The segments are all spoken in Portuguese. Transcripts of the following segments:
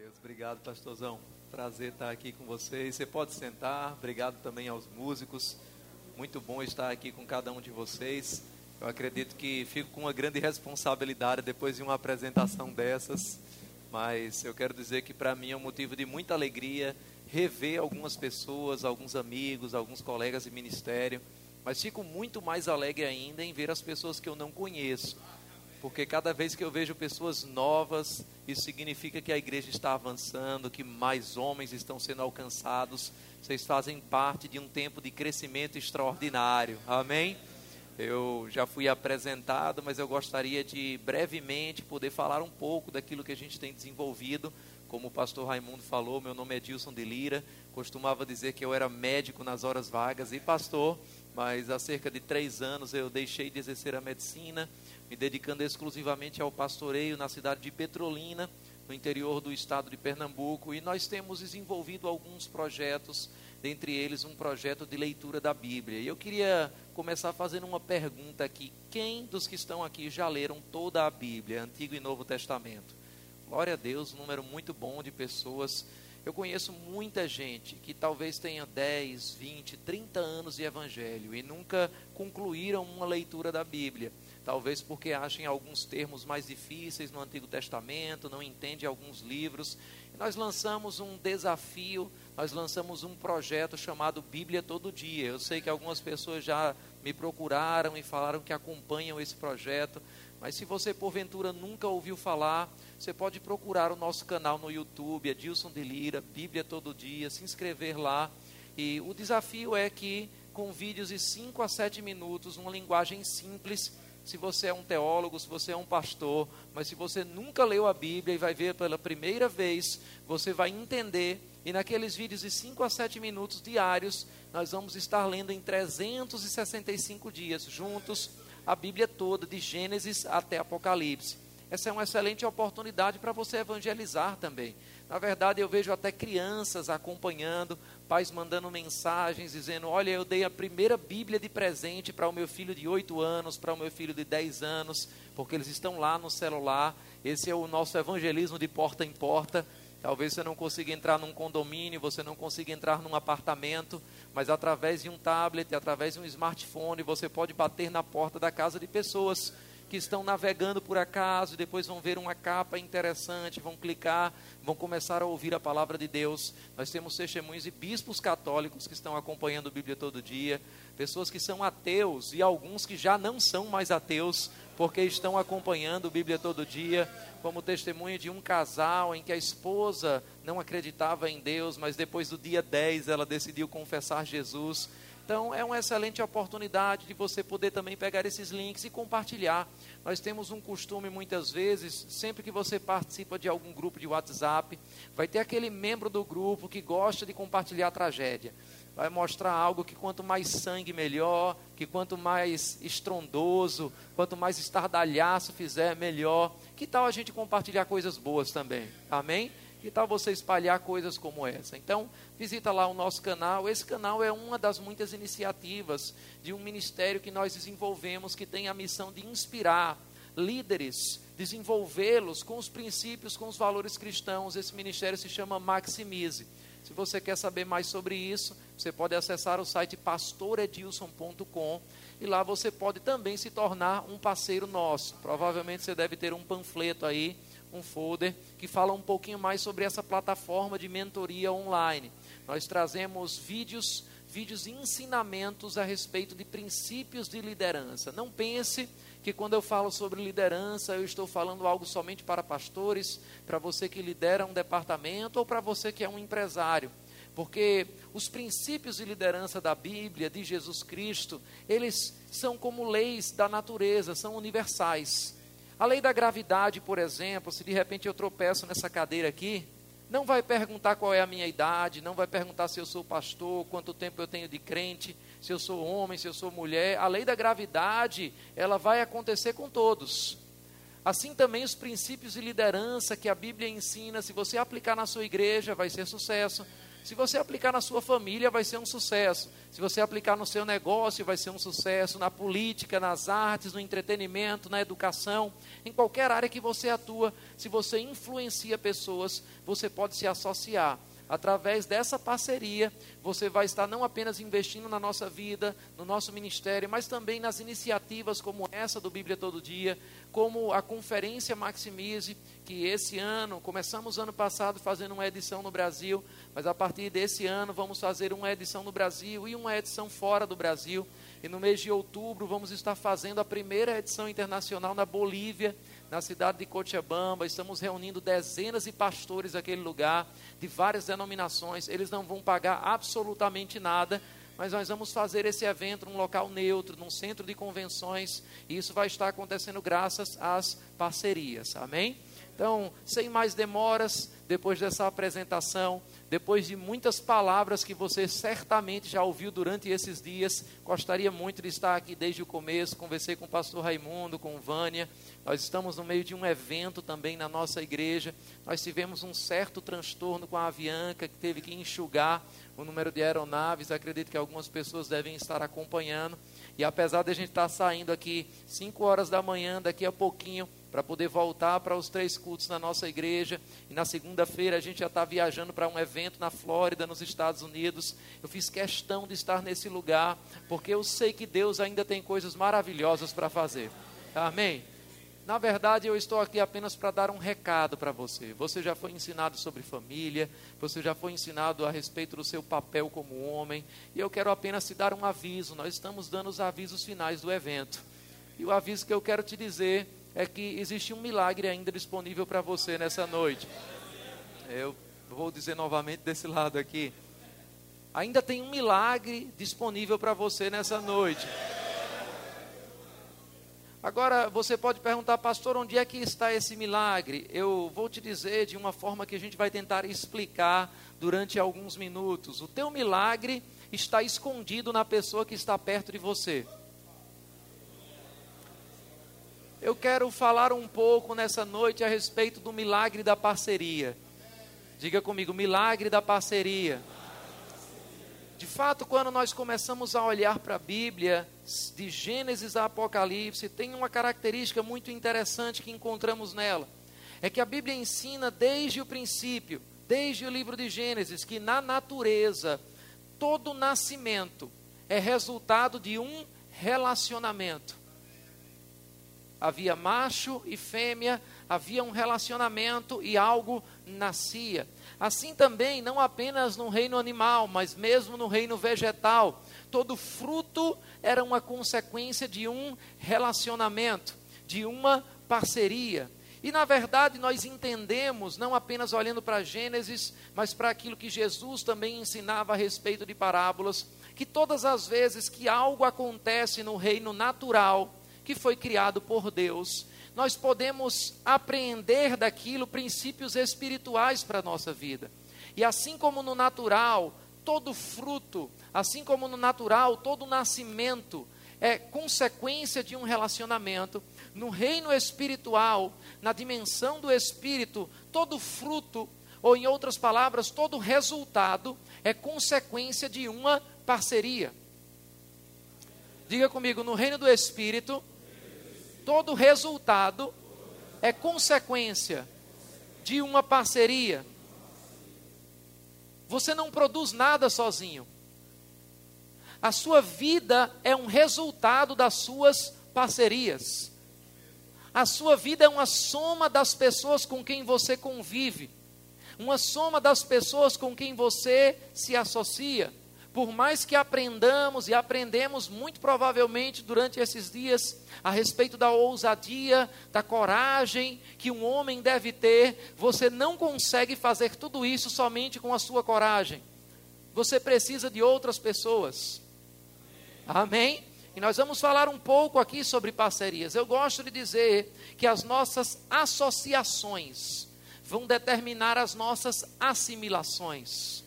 Deus, obrigado, pastorzão. Prazer estar aqui com vocês. Você pode sentar. Obrigado também aos músicos. Muito bom estar aqui com cada um de vocês. Eu acredito que fico com uma grande responsabilidade depois de uma apresentação dessas, mas eu quero dizer que para mim é um motivo de muita alegria rever algumas pessoas, alguns amigos, alguns colegas de ministério, mas fico muito mais alegre ainda em ver as pessoas que eu não conheço porque cada vez que eu vejo pessoas novas, isso significa que a igreja está avançando, que mais homens estão sendo alcançados. Vocês fazem parte de um tempo de crescimento extraordinário. Amém? Eu já fui apresentado, mas eu gostaria de brevemente poder falar um pouco daquilo que a gente tem desenvolvido. Como o pastor Raimundo falou, meu nome é Dilson de Lira. Costumava dizer que eu era médico nas horas vagas e pastor, mas há cerca de três anos eu deixei de exercer a medicina me dedicando exclusivamente ao pastoreio na cidade de Petrolina, no interior do estado de Pernambuco, e nós temos desenvolvido alguns projetos, dentre eles um projeto de leitura da Bíblia. E eu queria começar fazendo uma pergunta aqui: quem dos que estão aqui já leram toda a Bíblia, Antigo e Novo Testamento? Glória a Deus, um número muito bom de pessoas. Eu conheço muita gente que talvez tenha 10, 20, 30 anos de evangelho e nunca concluíram uma leitura da Bíblia talvez porque achem alguns termos mais difíceis no Antigo Testamento, não entendem alguns livros. Nós lançamos um desafio, nós lançamos um projeto chamado Bíblia Todo Dia. Eu sei que algumas pessoas já me procuraram e falaram que acompanham esse projeto, mas se você porventura nunca ouviu falar, você pode procurar o nosso canal no YouTube, Adilson de Lira, Bíblia Todo Dia, se inscrever lá. E o desafio é que com vídeos de 5 a 7 minutos, uma linguagem simples, se você é um teólogo, se você é um pastor, mas se você nunca leu a Bíblia e vai ver pela primeira vez, você vai entender. E naqueles vídeos de 5 a 7 minutos diários, nós vamos estar lendo em 365 dias juntos a Bíblia toda, de Gênesis até Apocalipse. Essa é uma excelente oportunidade para você evangelizar também. Na verdade, eu vejo até crianças acompanhando, pais mandando mensagens dizendo: Olha, eu dei a primeira Bíblia de presente para o meu filho de 8 anos, para o meu filho de 10 anos, porque eles estão lá no celular. Esse é o nosso evangelismo de porta em porta. Talvez você não consiga entrar num condomínio, você não consiga entrar num apartamento, mas através de um tablet, através de um smartphone, você pode bater na porta da casa de pessoas que estão navegando por acaso, depois vão ver uma capa interessante, vão clicar, vão começar a ouvir a palavra de Deus. Nós temos testemunhos e bispos católicos que estão acompanhando a Bíblia todo dia, pessoas que são ateus e alguns que já não são mais ateus, porque estão acompanhando a Bíblia todo dia, como testemunho de um casal em que a esposa não acreditava em Deus, mas depois do dia 10 ela decidiu confessar Jesus então, é uma excelente oportunidade de você poder também pegar esses links e compartilhar. Nós temos um costume, muitas vezes, sempre que você participa de algum grupo de WhatsApp, vai ter aquele membro do grupo que gosta de compartilhar a tragédia. Vai mostrar algo que quanto mais sangue, melhor, que quanto mais estrondoso, quanto mais estardalhaço fizer, melhor. Que tal a gente compartilhar coisas boas também? Amém? Que tal você espalhar coisas como essa? Então, visita lá o nosso canal. Esse canal é uma das muitas iniciativas de um ministério que nós desenvolvemos que tem a missão de inspirar líderes, desenvolvê-los com os princípios, com os valores cristãos. Esse ministério se chama Maximize. Se você quer saber mais sobre isso, você pode acessar o site pastoredilson.com e lá você pode também se tornar um parceiro nosso. Provavelmente você deve ter um panfleto aí um folder que fala um pouquinho mais sobre essa plataforma de mentoria online. Nós trazemos vídeos, vídeos e ensinamentos a respeito de princípios de liderança. Não pense que quando eu falo sobre liderança, eu estou falando algo somente para pastores, para você que lidera um departamento ou para você que é um empresário. Porque os princípios de liderança da Bíblia, de Jesus Cristo, eles são como leis da natureza, são universais. A lei da gravidade, por exemplo, se de repente eu tropeço nessa cadeira aqui, não vai perguntar qual é a minha idade, não vai perguntar se eu sou pastor, quanto tempo eu tenho de crente, se eu sou homem, se eu sou mulher. A lei da gravidade, ela vai acontecer com todos. Assim também os princípios de liderança que a Bíblia ensina, se você aplicar na sua igreja, vai ser sucesso. Se você aplicar na sua família, vai ser um sucesso. Se você aplicar no seu negócio, vai ser um sucesso. Na política, nas artes, no entretenimento, na educação, em qualquer área que você atua, se você influencia pessoas, você pode se associar através dessa parceria, você vai estar não apenas investindo na nossa vida, no nosso ministério, mas também nas iniciativas como essa do Bíblia Todo Dia, como a Conferência Maximize, que esse ano, começamos ano passado fazendo uma edição no Brasil, mas a partir desse ano vamos fazer uma edição no Brasil e uma edição fora do Brasil. E no mês de outubro vamos estar fazendo a primeira edição internacional na Bolívia na cidade de Cochabamba, estamos reunindo dezenas de pastores naquele lugar, de várias denominações, eles não vão pagar absolutamente nada, mas nós vamos fazer esse evento num local neutro, num centro de convenções, e isso vai estar acontecendo graças às parcerias, amém? Então, sem mais demoras, depois dessa apresentação, depois de muitas palavras que você certamente já ouviu durante esses dias, gostaria muito de estar aqui desde o começo. Conversei com o pastor Raimundo, com Vânia. Nós estamos no meio de um evento também na nossa igreja. Nós tivemos um certo transtorno com a Avianca, que teve que enxugar o número de aeronaves. Acredito que algumas pessoas devem estar acompanhando. E apesar de a gente estar saindo aqui 5 horas da manhã, daqui a pouquinho, para poder voltar para os três cultos na nossa igreja. E na segunda-feira a gente já está viajando para um evento na Flórida, nos Estados Unidos. Eu fiz questão de estar nesse lugar, porque eu sei que Deus ainda tem coisas maravilhosas para fazer. Amém? Na verdade, eu estou aqui apenas para dar um recado para você. Você já foi ensinado sobre família, você já foi ensinado a respeito do seu papel como homem, e eu quero apenas te dar um aviso. Nós estamos dando os avisos finais do evento. E o aviso que eu quero te dizer é que existe um milagre ainda disponível para você nessa noite. Eu vou dizer novamente desse lado aqui. Ainda tem um milagre disponível para você nessa noite. Agora, você pode perguntar, pastor, onde é que está esse milagre? Eu vou te dizer de uma forma que a gente vai tentar explicar durante alguns minutos. O teu milagre está escondido na pessoa que está perto de você. Eu quero falar um pouco nessa noite a respeito do milagre da parceria. Diga comigo, milagre da parceria. De fato, quando nós começamos a olhar para a Bíblia, de Gênesis a Apocalipse, tem uma característica muito interessante que encontramos nela. É que a Bíblia ensina desde o princípio, desde o livro de Gênesis, que na natureza, todo nascimento é resultado de um relacionamento havia macho e fêmea, havia um relacionamento e algo nascia. Assim também, não apenas no reino animal, mas mesmo no reino vegetal, todo fruto era uma consequência de um relacionamento, de uma parceria. E na verdade nós entendemos, não apenas olhando para Gênesis, mas para aquilo que Jesus também ensinava a respeito de parábolas, que todas as vezes que algo acontece no reino natural, que foi criado por Deus, nós podemos apreender daquilo princípios espirituais para a nossa vida. E assim como no natural, todo fruto, assim como no natural, todo nascimento é consequência de um relacionamento, no reino espiritual, na dimensão do espírito, todo fruto, ou em outras palavras, todo resultado é consequência de uma parceria. Diga comigo, no reino do espírito, todo resultado é consequência de uma parceria. Você não produz nada sozinho. A sua vida é um resultado das suas parcerias. A sua vida é uma soma das pessoas com quem você convive, uma soma das pessoas com quem você se associa por mais que aprendamos e aprendemos muito provavelmente durante esses dias a respeito da ousadia, da coragem que um homem deve ter, você não consegue fazer tudo isso somente com a sua coragem. Você precisa de outras pessoas. Amém? E nós vamos falar um pouco aqui sobre parcerias. Eu gosto de dizer que as nossas associações vão determinar as nossas assimilações.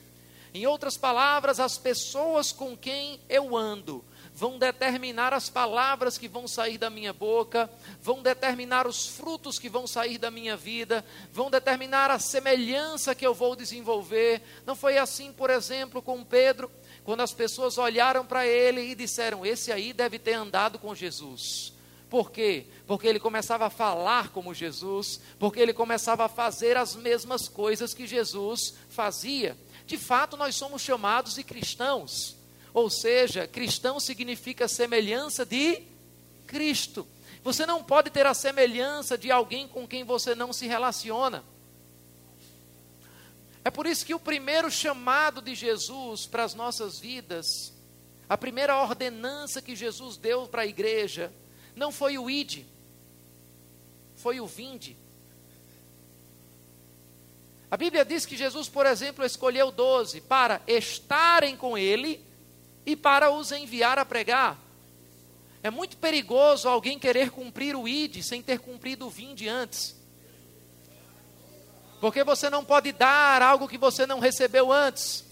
Em outras palavras, as pessoas com quem eu ando vão determinar as palavras que vão sair da minha boca, vão determinar os frutos que vão sair da minha vida, vão determinar a semelhança que eu vou desenvolver. Não foi assim, por exemplo, com Pedro, quando as pessoas olharam para ele e disseram: Esse aí deve ter andado com Jesus. Por quê? Porque ele começava a falar como Jesus, porque ele começava a fazer as mesmas coisas que Jesus fazia. De fato, nós somos chamados de cristãos. Ou seja, cristão significa semelhança de Cristo. Você não pode ter a semelhança de alguém com quem você não se relaciona. É por isso que o primeiro chamado de Jesus para as nossas vidas, a primeira ordenança que Jesus deu para a igreja, não foi o ide, foi o vinde. A Bíblia diz que Jesus, por exemplo, escolheu doze para estarem com ele e para os enviar a pregar. É muito perigoso alguém querer cumprir o ide sem ter cumprido o vinde antes. Porque você não pode dar algo que você não recebeu antes.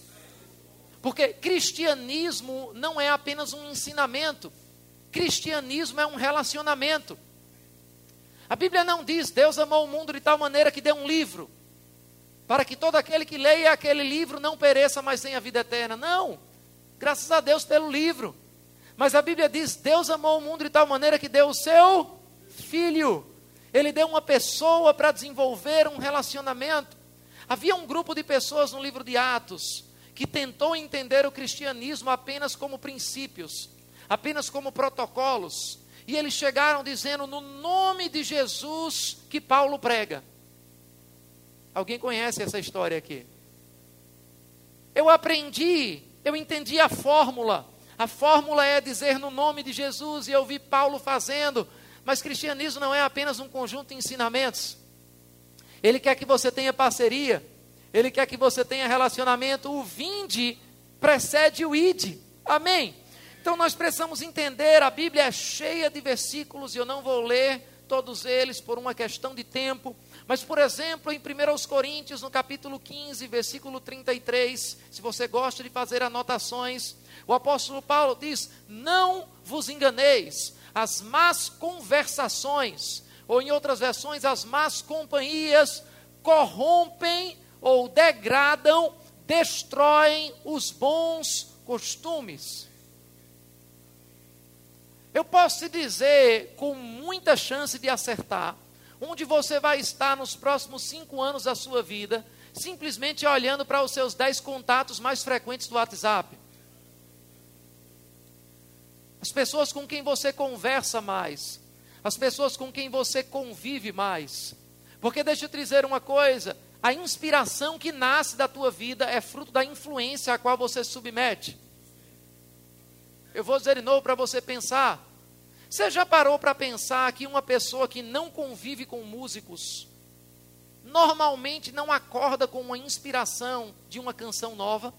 Porque cristianismo não é apenas um ensinamento. Cristianismo é um relacionamento. A Bíblia não diz Deus amou o mundo de tal maneira que deu um livro, para que todo aquele que leia aquele livro não pereça, mas tenha vida eterna. Não, graças a Deus pelo livro. Mas a Bíblia diz: Deus amou o mundo de tal maneira que deu o seu filho. Ele deu uma pessoa para desenvolver um relacionamento. Havia um grupo de pessoas no livro de Atos que tentou entender o cristianismo apenas como princípios apenas como protocolos. E eles chegaram dizendo no nome de Jesus que Paulo prega. Alguém conhece essa história aqui? Eu aprendi, eu entendi a fórmula. A fórmula é dizer no nome de Jesus, e eu vi Paulo fazendo. Mas cristianismo não é apenas um conjunto de ensinamentos. Ele quer que você tenha parceria, ele quer que você tenha relacionamento. O vinde precede o ide. Amém? Então nós precisamos entender, a Bíblia é cheia de versículos e eu não vou ler todos eles por uma questão de tempo, mas por exemplo, em 1 Coríntios, no capítulo 15, versículo 33, se você gosta de fazer anotações, o apóstolo Paulo diz: "Não vos enganeis, as más conversações, ou em outras versões, as más companhias corrompem ou degradam, destroem os bons costumes." Eu posso te dizer com muita chance de acertar onde você vai estar nos próximos cinco anos da sua vida, simplesmente olhando para os seus dez contatos mais frequentes do WhatsApp. As pessoas com quem você conversa mais, as pessoas com quem você convive mais. Porque deixa eu te dizer uma coisa: a inspiração que nasce da tua vida é fruto da influência a qual você submete. Eu vou dizer de novo para você pensar. Você já parou para pensar que uma pessoa que não convive com músicos, normalmente não acorda com uma inspiração de uma canção nova?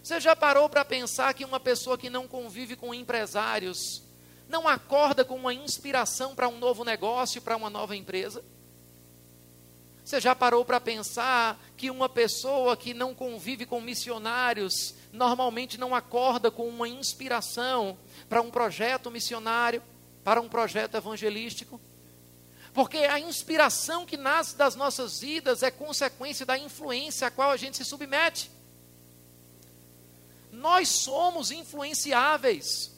Você já parou para pensar que uma pessoa que não convive com empresários, não acorda com uma inspiração para um novo negócio, para uma nova empresa? Você já parou para pensar que uma pessoa que não convive com missionários normalmente não acorda com uma inspiração para um projeto missionário, para um projeto evangelístico? Porque a inspiração que nasce das nossas vidas é consequência da influência a qual a gente se submete. Nós somos influenciáveis.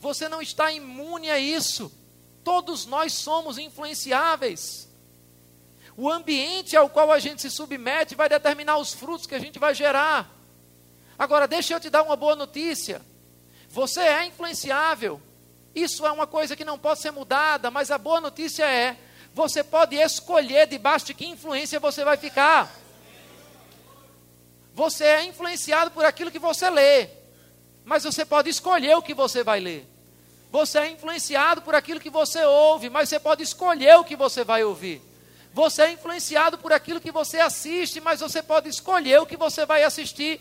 Você não está imune a isso. Todos nós somos influenciáveis. O ambiente ao qual a gente se submete vai determinar os frutos que a gente vai gerar. Agora, deixa eu te dar uma boa notícia. Você é influenciável. Isso é uma coisa que não pode ser mudada, mas a boa notícia é: você pode escolher debaixo de que influência você vai ficar. Você é influenciado por aquilo que você lê, mas você pode escolher o que você vai ler. Você é influenciado por aquilo que você ouve, mas você pode escolher o que você vai ouvir. Você é influenciado por aquilo que você assiste, mas você pode escolher o que você vai assistir.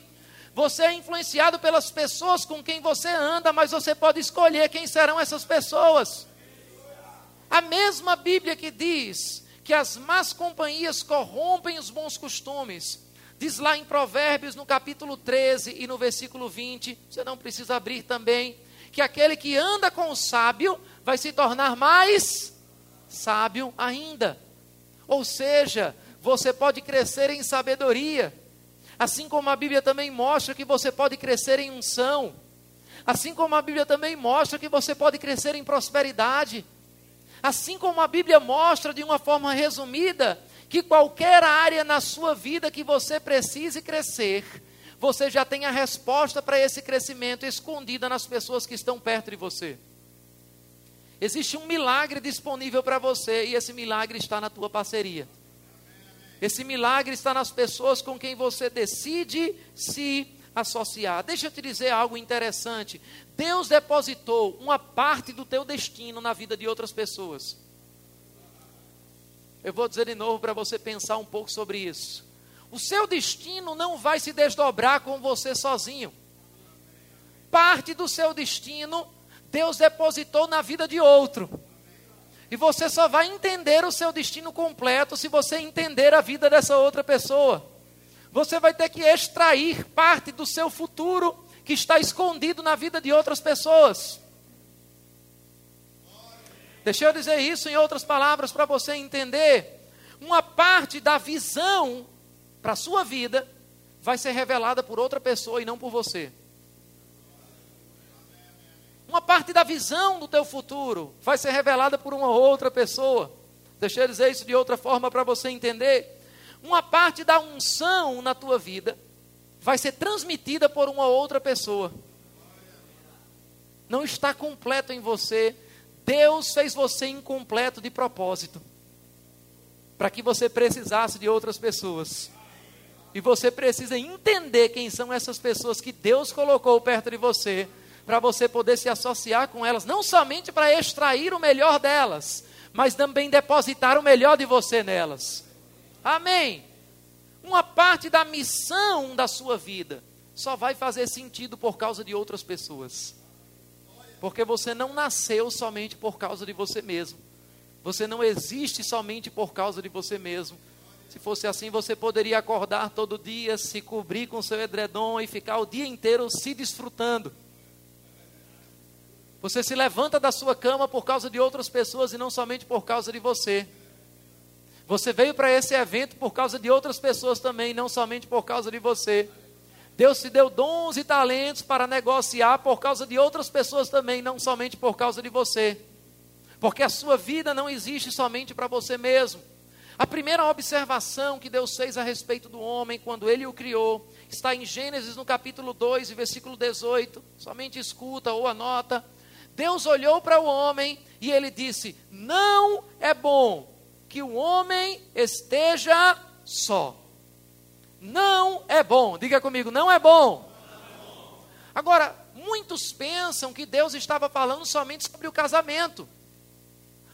Você é influenciado pelas pessoas com quem você anda, mas você pode escolher quem serão essas pessoas. A mesma Bíblia que diz que as más companhias corrompem os bons costumes, Diz lá em Provérbios, no capítulo 13 e no versículo 20, você não precisa abrir também, que aquele que anda com o sábio vai se tornar mais sábio ainda. Ou seja, você pode crescer em sabedoria, assim como a Bíblia também mostra que você pode crescer em unção, assim como a Bíblia também mostra que você pode crescer em prosperidade, assim como a Bíblia mostra de uma forma resumida que qualquer área na sua vida que você precise crescer, você já tem a resposta para esse crescimento escondida nas pessoas que estão perto de você. Existe um milagre disponível para você e esse milagre está na tua parceria. Esse milagre está nas pessoas com quem você decide se associar. Deixa eu te dizer algo interessante. Deus depositou uma parte do teu destino na vida de outras pessoas. Eu vou dizer de novo para você pensar um pouco sobre isso. O seu destino não vai se desdobrar com você sozinho. Parte do seu destino Deus depositou na vida de outro. E você só vai entender o seu destino completo se você entender a vida dessa outra pessoa. Você vai ter que extrair parte do seu futuro que está escondido na vida de outras pessoas. Deixa eu dizer isso em outras palavras para você entender. Uma parte da visão para a sua vida vai ser revelada por outra pessoa e não por você. Uma parte da visão do teu futuro vai ser revelada por uma outra pessoa. Deixa eu dizer isso de outra forma para você entender. Uma parte da unção na tua vida vai ser transmitida por uma outra pessoa. Não está completo em você Deus fez você incompleto de propósito, para que você precisasse de outras pessoas. E você precisa entender quem são essas pessoas que Deus colocou perto de você, para você poder se associar com elas, não somente para extrair o melhor delas, mas também depositar o melhor de você nelas. Amém. Uma parte da missão da sua vida só vai fazer sentido por causa de outras pessoas. Porque você não nasceu somente por causa de você mesmo. Você não existe somente por causa de você mesmo. Se fosse assim, você poderia acordar todo dia, se cobrir com seu edredom e ficar o dia inteiro se desfrutando. Você se levanta da sua cama por causa de outras pessoas e não somente por causa de você. Você veio para esse evento por causa de outras pessoas também, não somente por causa de você. Deus te deu dons e talentos para negociar por causa de outras pessoas também, não somente por causa de você. Porque a sua vida não existe somente para você mesmo. A primeira observação que Deus fez a respeito do homem quando ele o criou está em Gênesis no capítulo 2, versículo 18. Somente escuta ou anota. Deus olhou para o homem e ele disse: Não é bom que o homem esteja só. Não é bom. Diga comigo, não é bom. Agora, muitos pensam que Deus estava falando somente sobre o casamento.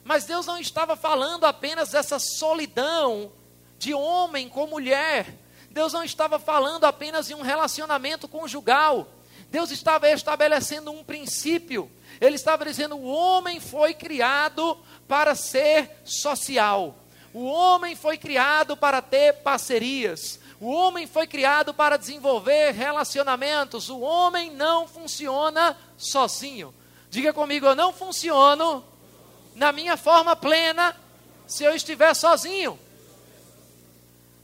Mas Deus não estava falando apenas dessa solidão de homem com mulher. Deus não estava falando apenas de um relacionamento conjugal. Deus estava estabelecendo um princípio. Ele estava dizendo: o homem foi criado para ser social. O homem foi criado para ter parcerias. O homem foi criado para desenvolver relacionamentos. O homem não funciona sozinho. Diga comigo, eu não funciono na minha forma plena se eu estiver sozinho.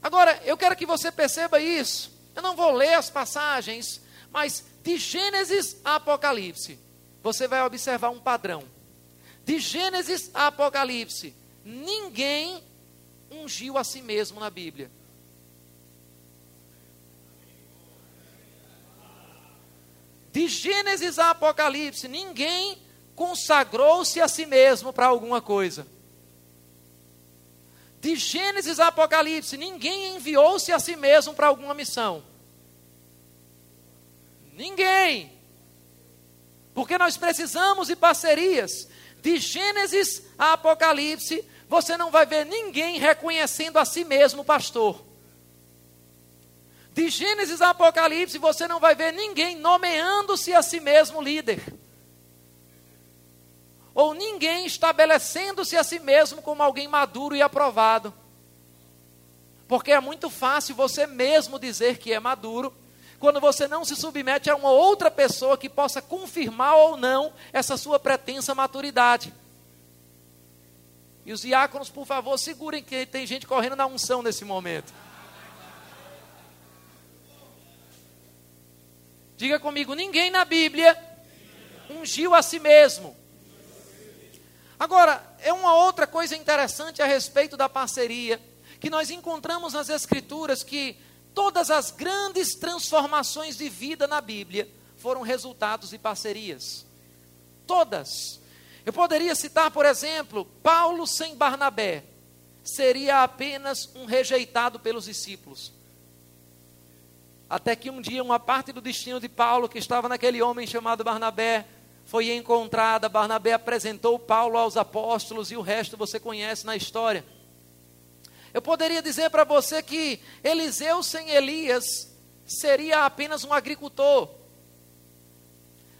Agora, eu quero que você perceba isso. Eu não vou ler as passagens, mas de Gênesis a Apocalipse, você vai observar um padrão. De Gênesis a Apocalipse, ninguém ungiu a si mesmo na Bíblia. De Gênesis a Apocalipse, ninguém consagrou-se a si mesmo para alguma coisa. De Gênesis a Apocalipse, ninguém enviou-se a si mesmo para alguma missão. Ninguém. Porque nós precisamos de parcerias. De Gênesis a Apocalipse, você não vai ver ninguém reconhecendo a si mesmo pastor. De Gênesis a Apocalipse, você não vai ver ninguém nomeando-se a si mesmo líder. Ou ninguém estabelecendo-se a si mesmo como alguém maduro e aprovado. Porque é muito fácil você mesmo dizer que é maduro, quando você não se submete a uma outra pessoa que possa confirmar ou não essa sua pretensa maturidade. E os diáconos, por favor, segurem que tem gente correndo na unção nesse momento. Diga comigo: ninguém na Bíblia ungiu a si mesmo. Agora, é uma outra coisa interessante a respeito da parceria, que nós encontramos nas Escrituras que todas as grandes transformações de vida na Bíblia foram resultados de parcerias. Todas. Eu poderia citar, por exemplo, Paulo sem Barnabé seria apenas um rejeitado pelos discípulos. Até que um dia uma parte do destino de Paulo, que estava naquele homem chamado Barnabé, foi encontrada. Barnabé apresentou Paulo aos apóstolos e o resto você conhece na história. Eu poderia dizer para você que Eliseu sem Elias seria apenas um agricultor.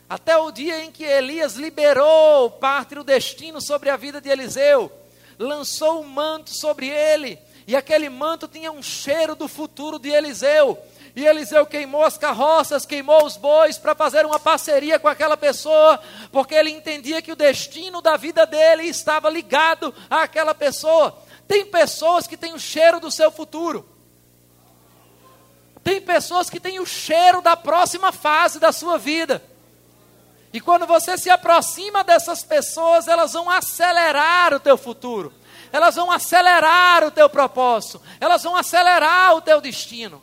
Até o dia em que Elias liberou parte do destino sobre a vida de Eliseu, lançou um manto sobre ele, e aquele manto tinha um cheiro do futuro de Eliseu. E Eliseu queimou as carroças, queimou os bois para fazer uma parceria com aquela pessoa, porque ele entendia que o destino da vida dele estava ligado àquela pessoa. Tem pessoas que têm o cheiro do seu futuro. Tem pessoas que têm o cheiro da próxima fase da sua vida. E quando você se aproxima dessas pessoas, elas vão acelerar o teu futuro. Elas vão acelerar o teu propósito. Elas vão acelerar o teu destino.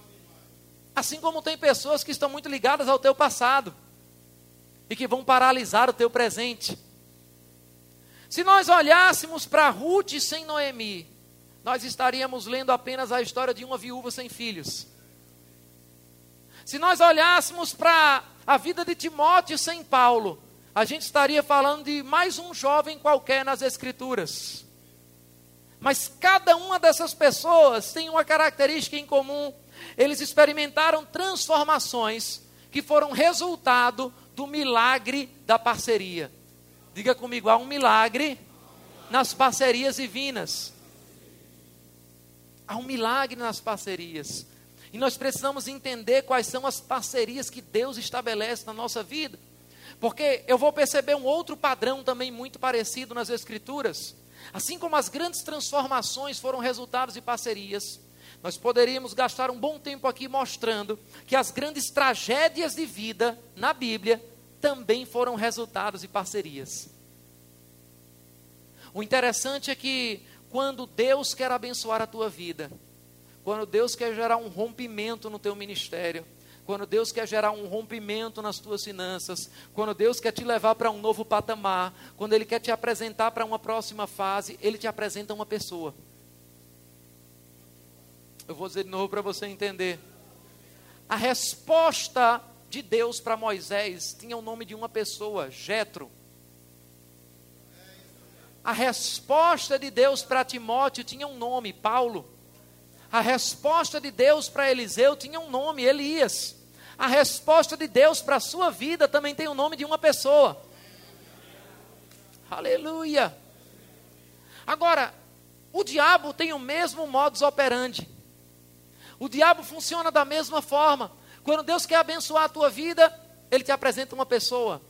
Assim como tem pessoas que estão muito ligadas ao teu passado e que vão paralisar o teu presente. Se nós olhássemos para Ruth sem Noemi, nós estaríamos lendo apenas a história de uma viúva sem filhos. Se nós olhássemos para a vida de Timóteo sem Paulo, a gente estaria falando de mais um jovem qualquer nas Escrituras. Mas cada uma dessas pessoas tem uma característica em comum eles experimentaram transformações que foram resultado do milagre da parceria. Diga comigo, há um milagre nas parcerias divinas. Há um milagre nas parcerias. E nós precisamos entender quais são as parcerias que Deus estabelece na nossa vida. Porque eu vou perceber um outro padrão também muito parecido nas Escrituras. Assim como as grandes transformações foram resultados de parcerias, nós poderíamos gastar um bom tempo aqui mostrando que as grandes tragédias de vida na Bíblia também foram resultados de parcerias. O interessante é que quando Deus quer abençoar a tua vida, quando Deus quer gerar um rompimento no teu ministério, quando Deus quer gerar um rompimento nas tuas finanças, quando Deus quer te levar para um novo patamar, quando Ele quer te apresentar para uma próxima fase, Ele te apresenta uma pessoa. Eu vou dizer de novo para você entender. A resposta de Deus para Moisés tinha o nome de uma pessoa, Jetro. A resposta de Deus para Timóteo tinha um nome, Paulo. A resposta de Deus para Eliseu tinha um nome, Elias. A resposta de Deus para a sua vida também tem o nome de uma pessoa. Aleluia. Agora, o diabo tem o mesmo modus operandi. O diabo funciona da mesma forma. Quando Deus quer abençoar a tua vida, ele te apresenta uma pessoa.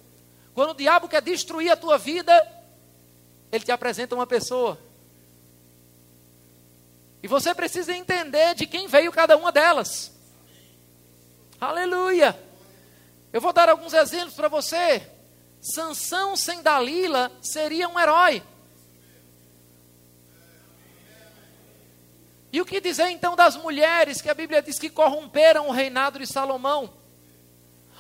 Quando o diabo quer destruir a tua vida, ele te apresenta uma pessoa. E você precisa entender de quem veio cada uma delas. Aleluia! Eu vou dar alguns exemplos para você. Sansão sem Dalila seria um herói. E o que dizer então das mulheres que a Bíblia diz que corromperam o reinado de Salomão?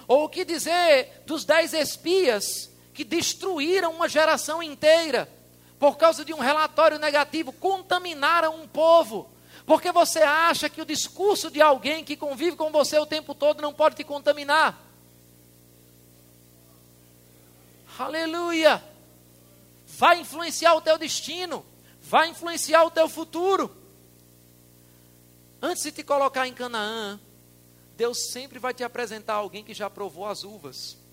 Ou o que dizer dos dez espias que destruíram uma geração inteira por causa de um relatório negativo, contaminaram um povo? Porque você acha que o discurso de alguém que convive com você o tempo todo não pode te contaminar? Aleluia! Vai influenciar o teu destino, vai influenciar o teu futuro. Antes de te colocar em Canaã, Deus sempre vai te apresentar alguém que já provou as uvas.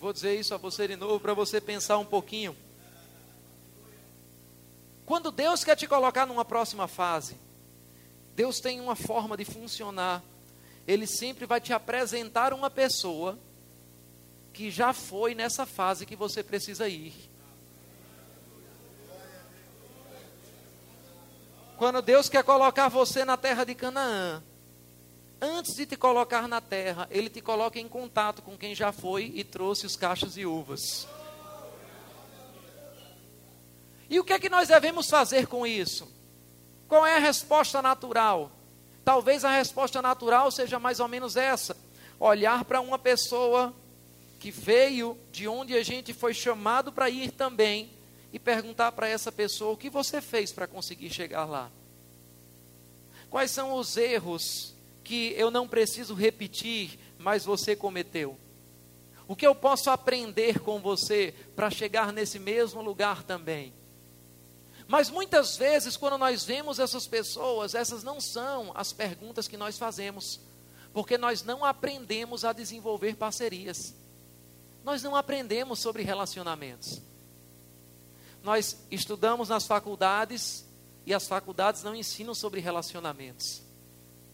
Vou dizer isso a você de novo para você pensar um pouquinho. Quando Deus quer te colocar numa próxima fase, Deus tem uma forma de funcionar. Ele sempre vai te apresentar uma pessoa que já foi nessa fase que você precisa ir. Quando Deus quer colocar você na terra de Canaã, antes de te colocar na terra, Ele te coloca em contato com quem já foi e trouxe os cachos e uvas. E o que é que nós devemos fazer com isso? Qual é a resposta natural? Talvez a resposta natural seja mais ou menos essa: olhar para uma pessoa que veio de onde a gente foi chamado para ir também e perguntar para essa pessoa o que você fez para conseguir chegar lá. Quais são os erros que eu não preciso repetir, mas você cometeu? O que eu posso aprender com você para chegar nesse mesmo lugar também? Mas muitas vezes, quando nós vemos essas pessoas, essas não são as perguntas que nós fazemos, porque nós não aprendemos a desenvolver parcerias, nós não aprendemos sobre relacionamentos. Nós estudamos nas faculdades e as faculdades não ensinam sobre relacionamentos.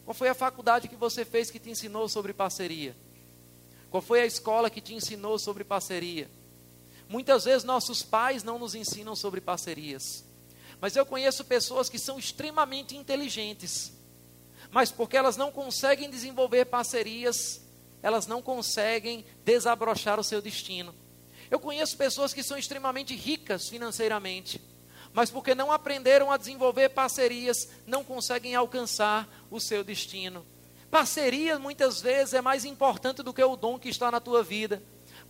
Qual foi a faculdade que você fez que te ensinou sobre parceria? Qual foi a escola que te ensinou sobre parceria? Muitas vezes nossos pais não nos ensinam sobre parcerias. Mas eu conheço pessoas que são extremamente inteligentes, mas porque elas não conseguem desenvolver parcerias, elas não conseguem desabrochar o seu destino. Eu conheço pessoas que são extremamente ricas financeiramente, mas porque não aprenderam a desenvolver parcerias, não conseguem alcançar o seu destino. Parceria muitas vezes é mais importante do que o dom que está na tua vida.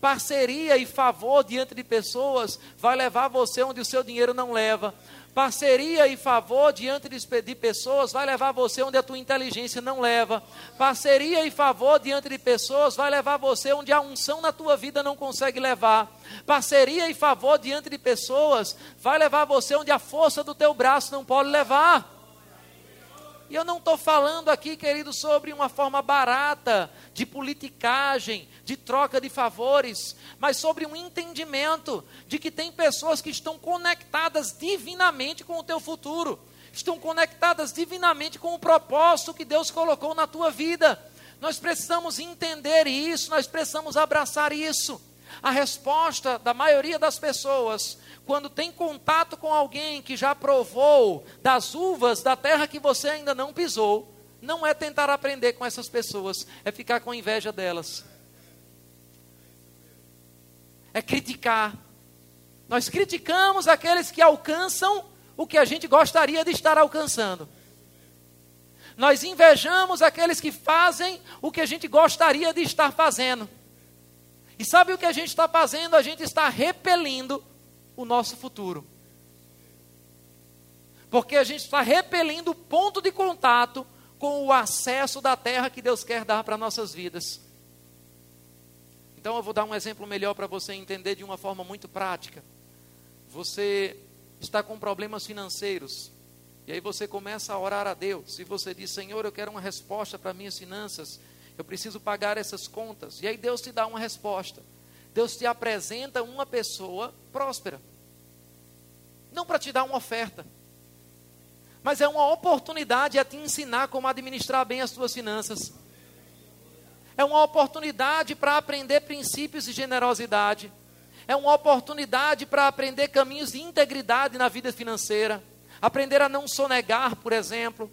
Parceria e favor diante de pessoas vai levar você onde o seu dinheiro não leva. Parceria e favor diante de pessoas vai levar você onde a tua inteligência não leva. Parceria e favor diante de pessoas vai levar você onde a unção na tua vida não consegue levar. Parceria e favor diante de pessoas vai levar você onde a força do teu braço não pode levar. E eu não estou falando aqui, querido, sobre uma forma barata de politicagem, de troca de favores, mas sobre um entendimento de que tem pessoas que estão conectadas divinamente com o teu futuro, estão conectadas divinamente com o propósito que Deus colocou na tua vida. Nós precisamos entender isso, nós precisamos abraçar isso. A resposta da maioria das pessoas quando tem contato com alguém que já provou das uvas da terra que você ainda não pisou, não é tentar aprender com essas pessoas, é ficar com inveja delas. É criticar. Nós criticamos aqueles que alcançam o que a gente gostaria de estar alcançando. Nós invejamos aqueles que fazem o que a gente gostaria de estar fazendo. E sabe o que a gente está fazendo? A gente está repelindo o nosso futuro. Porque a gente está repelindo o ponto de contato com o acesso da terra que Deus quer dar para nossas vidas. Então eu vou dar um exemplo melhor para você entender de uma forma muito prática. Você está com problemas financeiros. E aí você começa a orar a Deus. E você diz: Senhor, eu quero uma resposta para minhas finanças. Eu preciso pagar essas contas. E aí Deus te dá uma resposta. Deus te apresenta uma pessoa próspera. Não para te dar uma oferta, mas é uma oportunidade a te ensinar como administrar bem as tuas finanças. É uma oportunidade para aprender princípios de generosidade. É uma oportunidade para aprender caminhos de integridade na vida financeira. Aprender a não sonegar, por exemplo.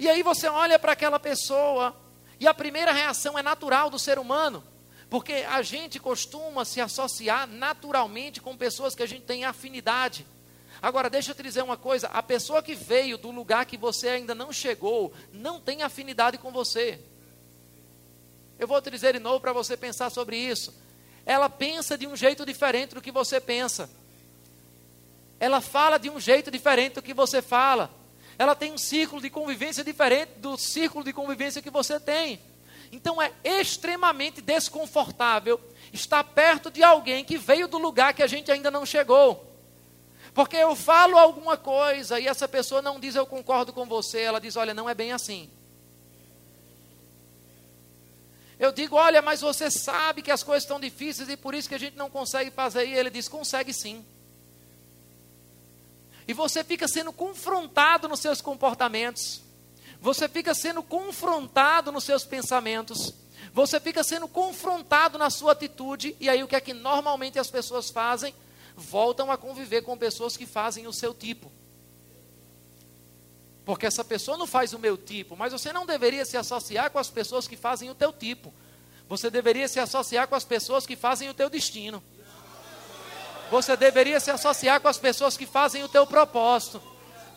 E aí você olha para aquela pessoa e a primeira reação é natural do ser humano. Porque a gente costuma se associar naturalmente com pessoas que a gente tem afinidade. Agora, deixa eu te dizer uma coisa: a pessoa que veio do lugar que você ainda não chegou, não tem afinidade com você. Eu vou te dizer de novo para você pensar sobre isso. Ela pensa de um jeito diferente do que você pensa. Ela fala de um jeito diferente do que você fala. Ela tem um círculo de convivência diferente do círculo de convivência que você tem. Então é extremamente desconfortável estar perto de alguém que veio do lugar que a gente ainda não chegou. Porque eu falo alguma coisa e essa pessoa não diz eu concordo com você, ela diz: olha, não é bem assim. Eu digo: olha, mas você sabe que as coisas estão difíceis e por isso que a gente não consegue fazer. E ele diz: consegue sim. E você fica sendo confrontado nos seus comportamentos. Você fica sendo confrontado nos seus pensamentos. Você fica sendo confrontado na sua atitude. E aí o que é que normalmente as pessoas fazem? Voltam a conviver com pessoas que fazem o seu tipo. Porque essa pessoa não faz o meu tipo, mas você não deveria se associar com as pessoas que fazem o teu tipo. Você deveria se associar com as pessoas que fazem o teu destino. Você deveria se associar com as pessoas que fazem o teu propósito.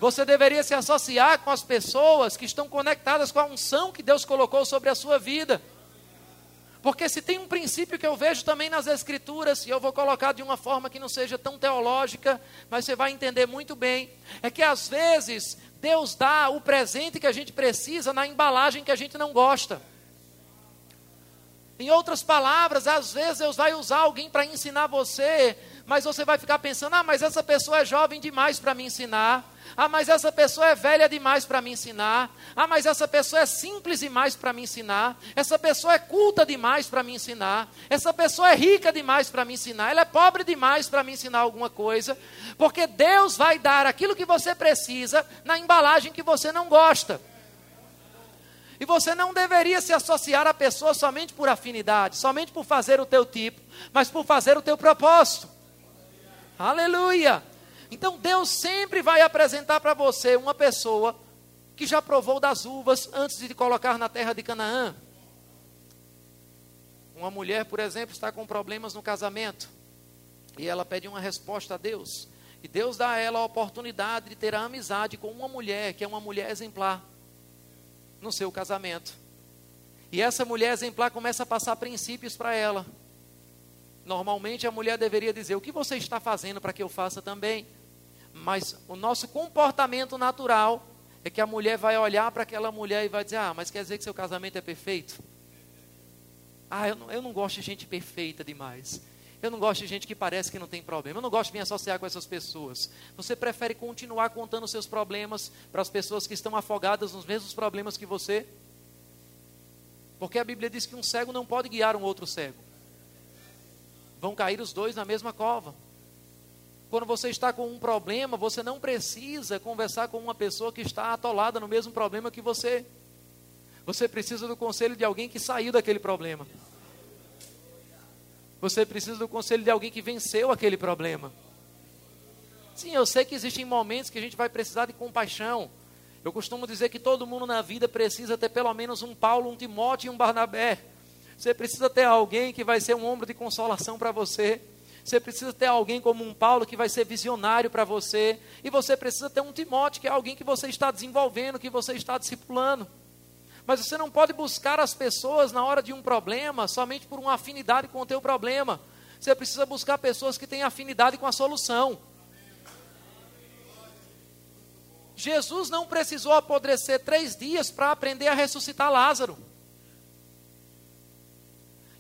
Você deveria se associar com as pessoas que estão conectadas com a unção que Deus colocou sobre a sua vida. Porque se tem um princípio que eu vejo também nas Escrituras, e eu vou colocar de uma forma que não seja tão teológica, mas você vai entender muito bem, é que às vezes Deus dá o presente que a gente precisa na embalagem que a gente não gosta. Em outras palavras, às vezes Deus vai usar alguém para ensinar você mas você vai ficar pensando: ah, mas essa pessoa é jovem demais para me ensinar. Ah, mas essa pessoa é velha demais para me ensinar. Ah, mas essa pessoa é simples demais para me ensinar. Essa pessoa é culta demais para me ensinar. Essa pessoa é rica demais para me ensinar. Ela é pobre demais para me ensinar alguma coisa. Porque Deus vai dar aquilo que você precisa na embalagem que você não gosta. E você não deveria se associar a pessoa somente por afinidade, somente por fazer o teu tipo, mas por fazer o teu propósito. Aleluia! Então Deus sempre vai apresentar para você uma pessoa que já provou das uvas antes de colocar na terra de Canaã. Uma mulher, por exemplo, está com problemas no casamento e ela pede uma resposta a Deus. E Deus dá a ela a oportunidade de ter a amizade com uma mulher que é uma mulher exemplar no seu casamento. E essa mulher exemplar começa a passar princípios para ela. Normalmente a mulher deveria dizer: O que você está fazendo para que eu faça também? Mas o nosso comportamento natural é que a mulher vai olhar para aquela mulher e vai dizer: Ah, mas quer dizer que seu casamento é perfeito? Ah, eu não, eu não gosto de gente perfeita demais. Eu não gosto de gente que parece que não tem problema. Eu não gosto de me associar com essas pessoas. Você prefere continuar contando seus problemas para as pessoas que estão afogadas nos mesmos problemas que você? Porque a Bíblia diz que um cego não pode guiar um outro cego vão cair os dois na mesma cova. Quando você está com um problema, você não precisa conversar com uma pessoa que está atolada no mesmo problema que você. Você precisa do conselho de alguém que saiu daquele problema. Você precisa do conselho de alguém que venceu aquele problema. Sim, eu sei que existem momentos que a gente vai precisar de compaixão. Eu costumo dizer que todo mundo na vida precisa ter pelo menos um Paulo, um Timóteo e um Barnabé. Você precisa ter alguém que vai ser um ombro de consolação para você. Você precisa ter alguém como um Paulo que vai ser visionário para você. E você precisa ter um Timóteo, que é alguém que você está desenvolvendo, que você está discipulando. Mas você não pode buscar as pessoas na hora de um problema somente por uma afinidade com o teu problema. Você precisa buscar pessoas que têm afinidade com a solução. Jesus não precisou apodrecer três dias para aprender a ressuscitar Lázaro.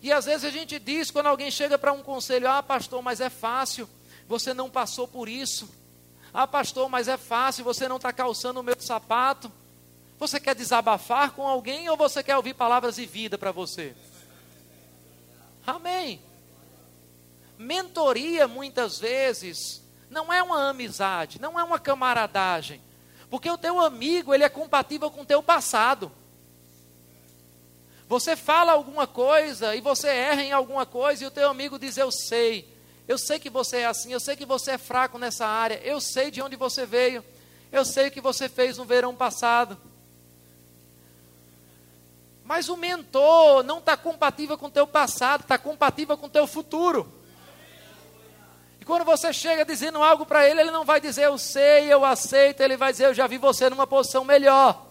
E às vezes a gente diz, quando alguém chega para um conselho: Ah, pastor, mas é fácil, você não passou por isso. Ah, pastor, mas é fácil, você não está calçando o meu sapato. Você quer desabafar com alguém ou você quer ouvir palavras de vida para você? Amém. Mentoria, muitas vezes, não é uma amizade, não é uma camaradagem. Porque o teu amigo, ele é compatível com o teu passado. Você fala alguma coisa e você erra em alguma coisa e o teu amigo diz: Eu sei, eu sei que você é assim, eu sei que você é fraco nessa área, eu sei de onde você veio, eu sei o que você fez no verão passado. Mas o mentor não está compatível com o teu passado, está compatível com o teu futuro. E quando você chega dizendo algo para ele, ele não vai dizer eu sei, eu aceito, ele vai dizer eu já vi você numa posição melhor.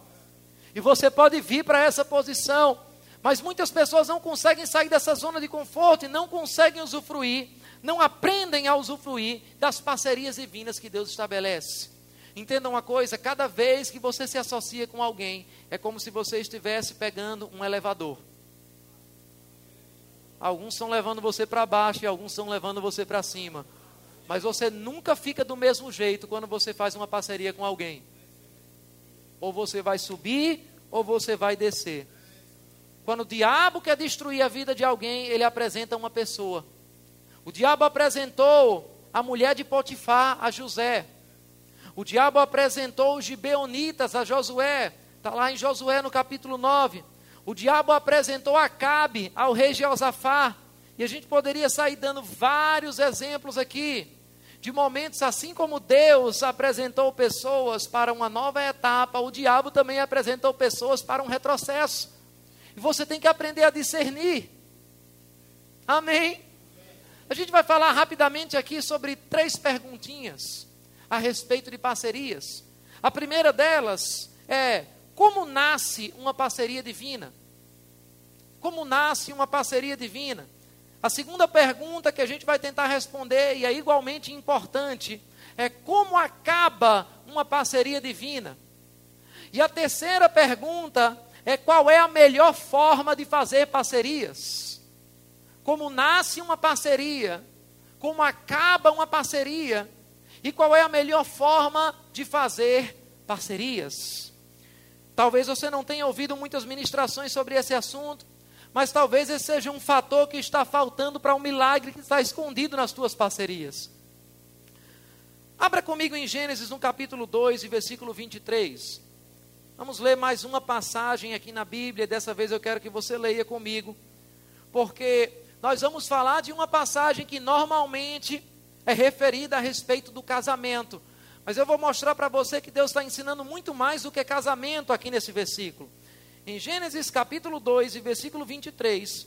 E você pode vir para essa posição. Mas muitas pessoas não conseguem sair dessa zona de conforto e não conseguem usufruir, não aprendem a usufruir das parcerias divinas que Deus estabelece. Entenda uma coisa: cada vez que você se associa com alguém, é como se você estivesse pegando um elevador. Alguns estão levando você para baixo e alguns estão levando você para cima. Mas você nunca fica do mesmo jeito quando você faz uma parceria com alguém. Ou você vai subir ou você vai descer. Quando o diabo quer destruir a vida de alguém, ele apresenta uma pessoa. O diabo apresentou a mulher de Potifar a José. O diabo apresentou os gibeonitas a Josué, está lá em Josué no capítulo 9. O diabo apresentou Acabe ao rei Jeosafá. E a gente poderia sair dando vários exemplos aqui de momentos assim como Deus apresentou pessoas para uma nova etapa, o diabo também apresentou pessoas para um retrocesso. Você tem que aprender a discernir. Amém? A gente vai falar rapidamente aqui sobre três perguntinhas a respeito de parcerias. A primeira delas é: como nasce uma parceria divina? Como nasce uma parceria divina? A segunda pergunta que a gente vai tentar responder, e é igualmente importante, é como acaba uma parceria divina? E a terceira pergunta é qual é a melhor forma de fazer parcerias? Como nasce uma parceria? Como acaba uma parceria? E qual é a melhor forma de fazer parcerias? Talvez você não tenha ouvido muitas ministrações sobre esse assunto, mas talvez esse seja um fator que está faltando para um milagre que está escondido nas tuas parcerias. Abra comigo em Gênesis no capítulo 2 e versículo 23. Vamos ler mais uma passagem aqui na Bíblia, dessa vez eu quero que você leia comigo, porque nós vamos falar de uma passagem que normalmente é referida a respeito do casamento. Mas eu vou mostrar para você que Deus está ensinando muito mais do que casamento aqui nesse versículo. Em Gênesis capítulo 2 e versículo 23,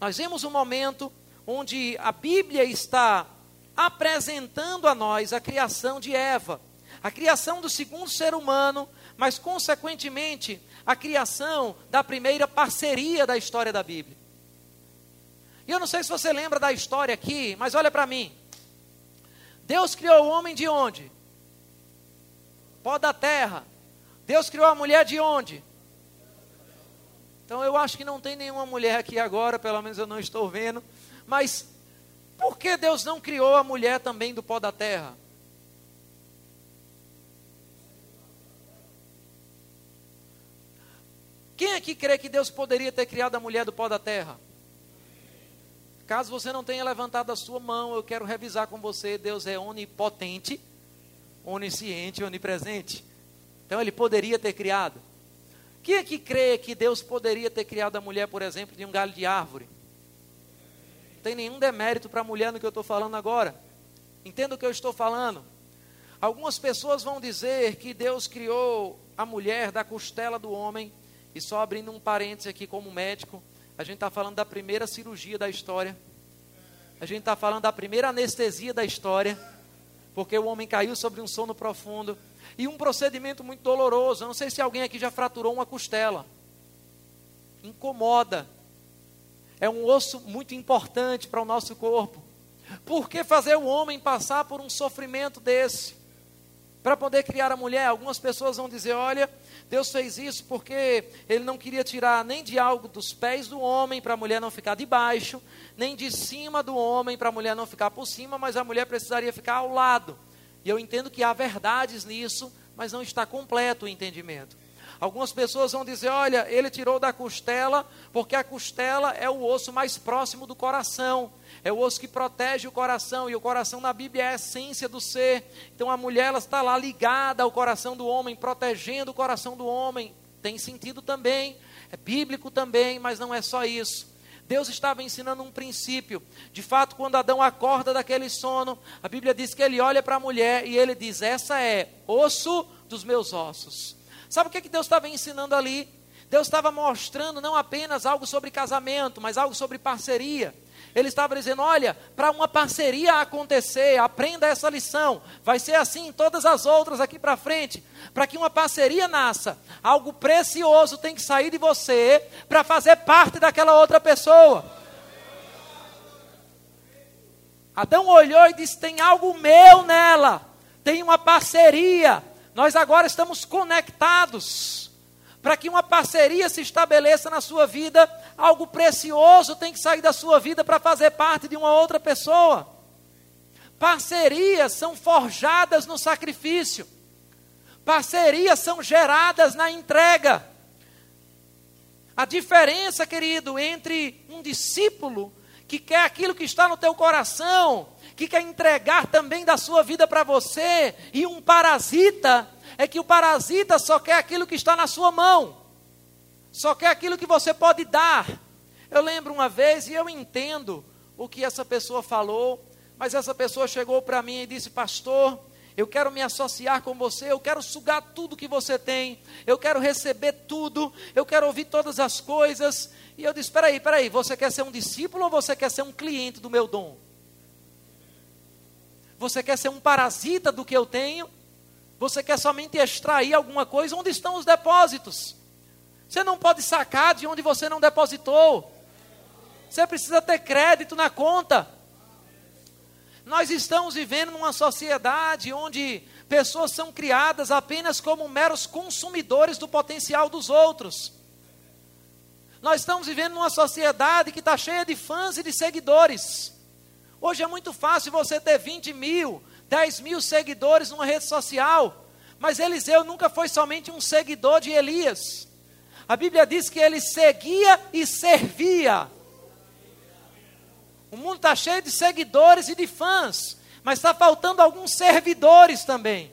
nós vemos um momento onde a Bíblia está apresentando a nós a criação de Eva, a criação do segundo ser humano, mas consequentemente a criação da primeira parceria da história da Bíblia. E eu não sei se você lembra da história aqui, mas olha para mim. Deus criou o homem de onde? Pó da terra. Deus criou a mulher de onde? Então eu acho que não tem nenhuma mulher aqui agora, pelo menos eu não estou vendo. Mas por que Deus não criou a mulher também do pó da terra? Quem aqui crê que Deus poderia ter criado a mulher do pó da terra? Caso você não tenha levantado a sua mão, eu quero revisar com você: Deus é onipotente, onisciente, onipresente. Então ele poderia ter criado. Quem é que crê que Deus poderia ter criado a mulher, por exemplo, de um galho de árvore? Não tem nenhum demérito para a mulher no que eu estou falando agora. Entenda o que eu estou falando. Algumas pessoas vão dizer que Deus criou a mulher da costela do homem, e só abrindo um parêntese aqui como médico, a gente está falando da primeira cirurgia da história. A gente está falando da primeira anestesia da história, porque o homem caiu sobre um sono profundo e um procedimento muito doloroso. Eu não sei se alguém aqui já fraturou uma costela. Incomoda. É um osso muito importante para o nosso corpo. Por que fazer o homem passar por um sofrimento desse? Para poder criar a mulher, algumas pessoas vão dizer: olha, Deus fez isso porque Ele não queria tirar nem de algo dos pés do homem para a mulher não ficar debaixo, nem de cima do homem para a mulher não ficar por cima, mas a mulher precisaria ficar ao lado. E eu entendo que há verdades nisso, mas não está completo o entendimento. Algumas pessoas vão dizer: olha, ele tirou da costela, porque a costela é o osso mais próximo do coração, é o osso que protege o coração, e o coração na Bíblia é a essência do ser. Então a mulher está lá ligada ao coração do homem, protegendo o coração do homem. Tem sentido também, é bíblico também, mas não é só isso. Deus estava ensinando um princípio. De fato, quando Adão acorda daquele sono, a Bíblia diz que ele olha para a mulher e ele diz: Essa é osso dos meus ossos. Sabe o que, que Deus estava ensinando ali? Deus estava mostrando não apenas algo sobre casamento, mas algo sobre parceria. Ele estava dizendo: olha, para uma parceria acontecer, aprenda essa lição. Vai ser assim em todas as outras aqui para frente. Para que uma parceria nasça, algo precioso tem que sair de você para fazer parte daquela outra pessoa. Adão olhou e disse: tem algo meu nela, tem uma parceria. Nós agora estamos conectados para que uma parceria se estabeleça na sua vida, algo precioso tem que sair da sua vida para fazer parte de uma outra pessoa. Parcerias são forjadas no sacrifício. Parcerias são geradas na entrega. A diferença, querido, entre um discípulo que quer aquilo que está no teu coração que quer entregar também da sua vida para você, e um parasita é que o parasita só quer aquilo que está na sua mão, só quer aquilo que você pode dar. Eu lembro uma vez, e eu entendo o que essa pessoa falou, mas essa pessoa chegou para mim e disse: Pastor, eu quero me associar com você, eu quero sugar tudo que você tem, eu quero receber tudo, eu quero ouvir todas as coisas. E eu disse: Espera aí, espera aí, você quer ser um discípulo ou você quer ser um cliente do meu dom? Você quer ser um parasita do que eu tenho? Você quer somente extrair alguma coisa? Onde estão os depósitos? Você não pode sacar de onde você não depositou. Você precisa ter crédito na conta. Nós estamos vivendo numa sociedade onde pessoas são criadas apenas como meros consumidores do potencial dos outros. Nós estamos vivendo numa sociedade que está cheia de fãs e de seguidores. Hoje é muito fácil você ter 20 mil, 10 mil seguidores numa rede social, mas Eliseu nunca foi somente um seguidor de Elias. A Bíblia diz que ele seguia e servia. O mundo está cheio de seguidores e de fãs, mas está faltando alguns servidores também.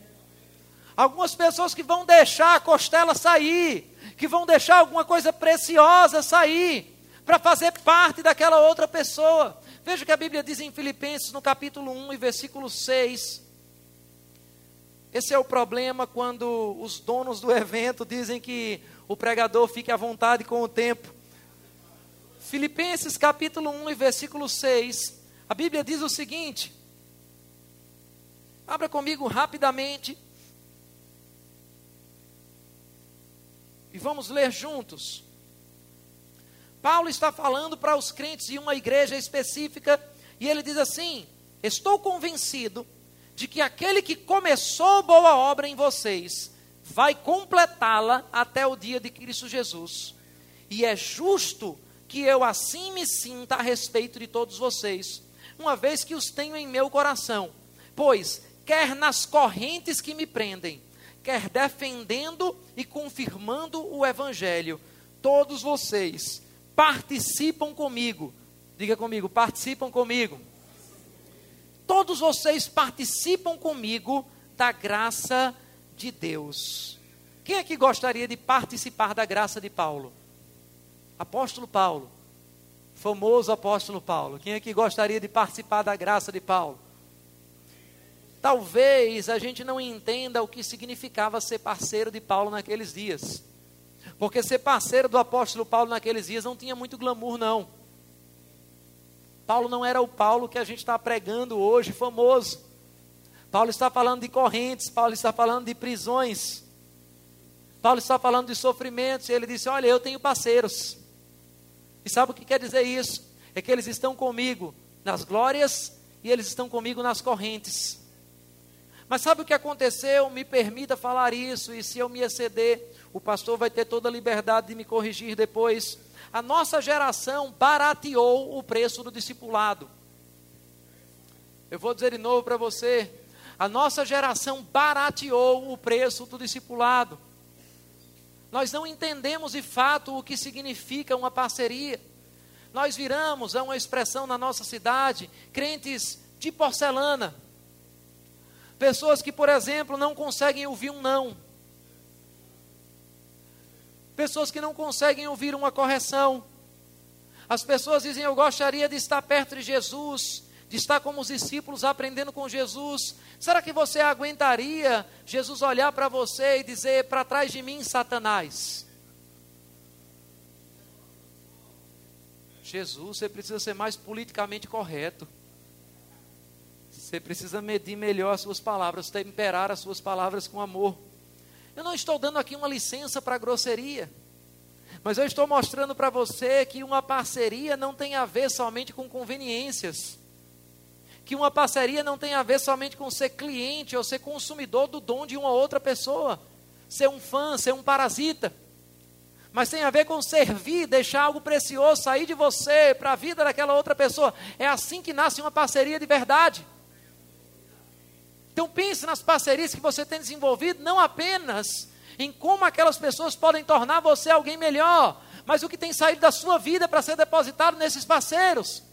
Algumas pessoas que vão deixar a costela sair, que vão deixar alguma coisa preciosa sair, para fazer parte daquela outra pessoa. Veja o que a Bíblia diz em Filipenses, no capítulo 1 e versículo 6. Esse é o problema quando os donos do evento dizem que o pregador fique à vontade com o tempo. Filipenses capítulo 1 e versículo 6, a Bíblia diz o seguinte: abra comigo rapidamente, e vamos ler juntos. Paulo está falando para os crentes de uma igreja específica, e ele diz assim: Estou convencido de que aquele que começou boa obra em vocês vai completá-la até o dia de Cristo Jesus. E é justo que eu assim me sinta a respeito de todos vocês, uma vez que os tenho em meu coração. Pois, quer nas correntes que me prendem, quer defendendo e confirmando o Evangelho, todos vocês participam comigo. Diga comigo, participam comigo. Todos vocês participam comigo da graça de Deus. Quem é que gostaria de participar da graça de Paulo? Apóstolo Paulo, famoso apóstolo Paulo. Quem é que gostaria de participar da graça de Paulo? Talvez a gente não entenda o que significava ser parceiro de Paulo naqueles dias. Porque ser parceiro do apóstolo Paulo naqueles dias não tinha muito glamour, não. Paulo não era o Paulo que a gente está pregando hoje, famoso. Paulo está falando de correntes, Paulo está falando de prisões. Paulo está falando de sofrimentos. E ele disse: Olha, eu tenho parceiros. E sabe o que quer dizer isso? É que eles estão comigo nas glórias e eles estão comigo nas correntes. Mas sabe o que aconteceu? Me permita falar isso, e se eu me exceder, o pastor vai ter toda a liberdade de me corrigir depois. A nossa geração barateou o preço do discipulado. Eu vou dizer de novo para você: a nossa geração barateou o preço do discipulado. Nós não entendemos de fato o que significa uma parceria. Nós viramos, é uma expressão na nossa cidade, crentes de porcelana. Pessoas que, por exemplo, não conseguem ouvir um não. Pessoas que não conseguem ouvir uma correção. As pessoas dizem: Eu gostaria de estar perto de Jesus, de estar como os discípulos aprendendo com Jesus, Será que você aguentaria Jesus olhar para você e dizer: para trás de mim, Satanás? Jesus, você precisa ser mais politicamente correto. Você precisa medir melhor as suas palavras, temperar as suas palavras com amor. Eu não estou dando aqui uma licença para grosseria, mas eu estou mostrando para você que uma parceria não tem a ver somente com conveniências que uma parceria não tem a ver somente com ser cliente ou ser consumidor do dom de uma outra pessoa, ser um fã, ser um parasita. Mas tem a ver com servir, deixar algo precioso sair de você para a vida daquela outra pessoa. É assim que nasce uma parceria de verdade. Então pense nas parcerias que você tem desenvolvido, não apenas em como aquelas pessoas podem tornar você alguém melhor, mas o que tem saído da sua vida para ser depositado nesses parceiros.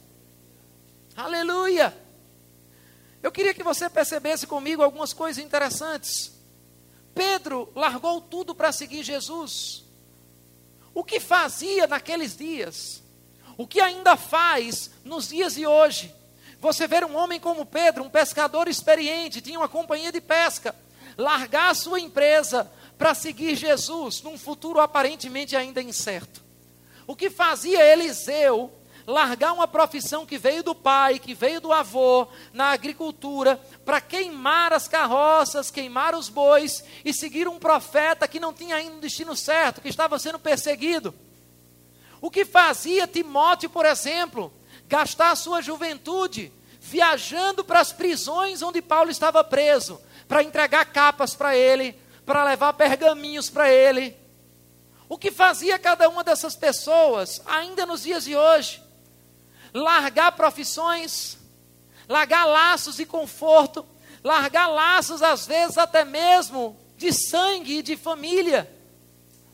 Aleluia! Eu queria que você percebesse comigo algumas coisas interessantes. Pedro largou tudo para seguir Jesus. O que fazia naqueles dias? O que ainda faz nos dias de hoje? Você ver um homem como Pedro, um pescador experiente, tinha uma companhia de pesca, largar a sua empresa para seguir Jesus num futuro aparentemente ainda incerto. O que fazia Eliseu largar uma profissão que veio do pai, que veio do avô, na agricultura, para queimar as carroças, queimar os bois e seguir um profeta que não tinha ainda um destino certo, que estava sendo perseguido. O que fazia Timóteo, por exemplo, gastar a sua juventude viajando para as prisões onde Paulo estava preso, para entregar capas para ele, para levar pergaminhos para ele. O que fazia cada uma dessas pessoas, ainda nos dias de hoje? largar profissões, largar laços de conforto, largar laços, às vezes até mesmo de sangue e de família,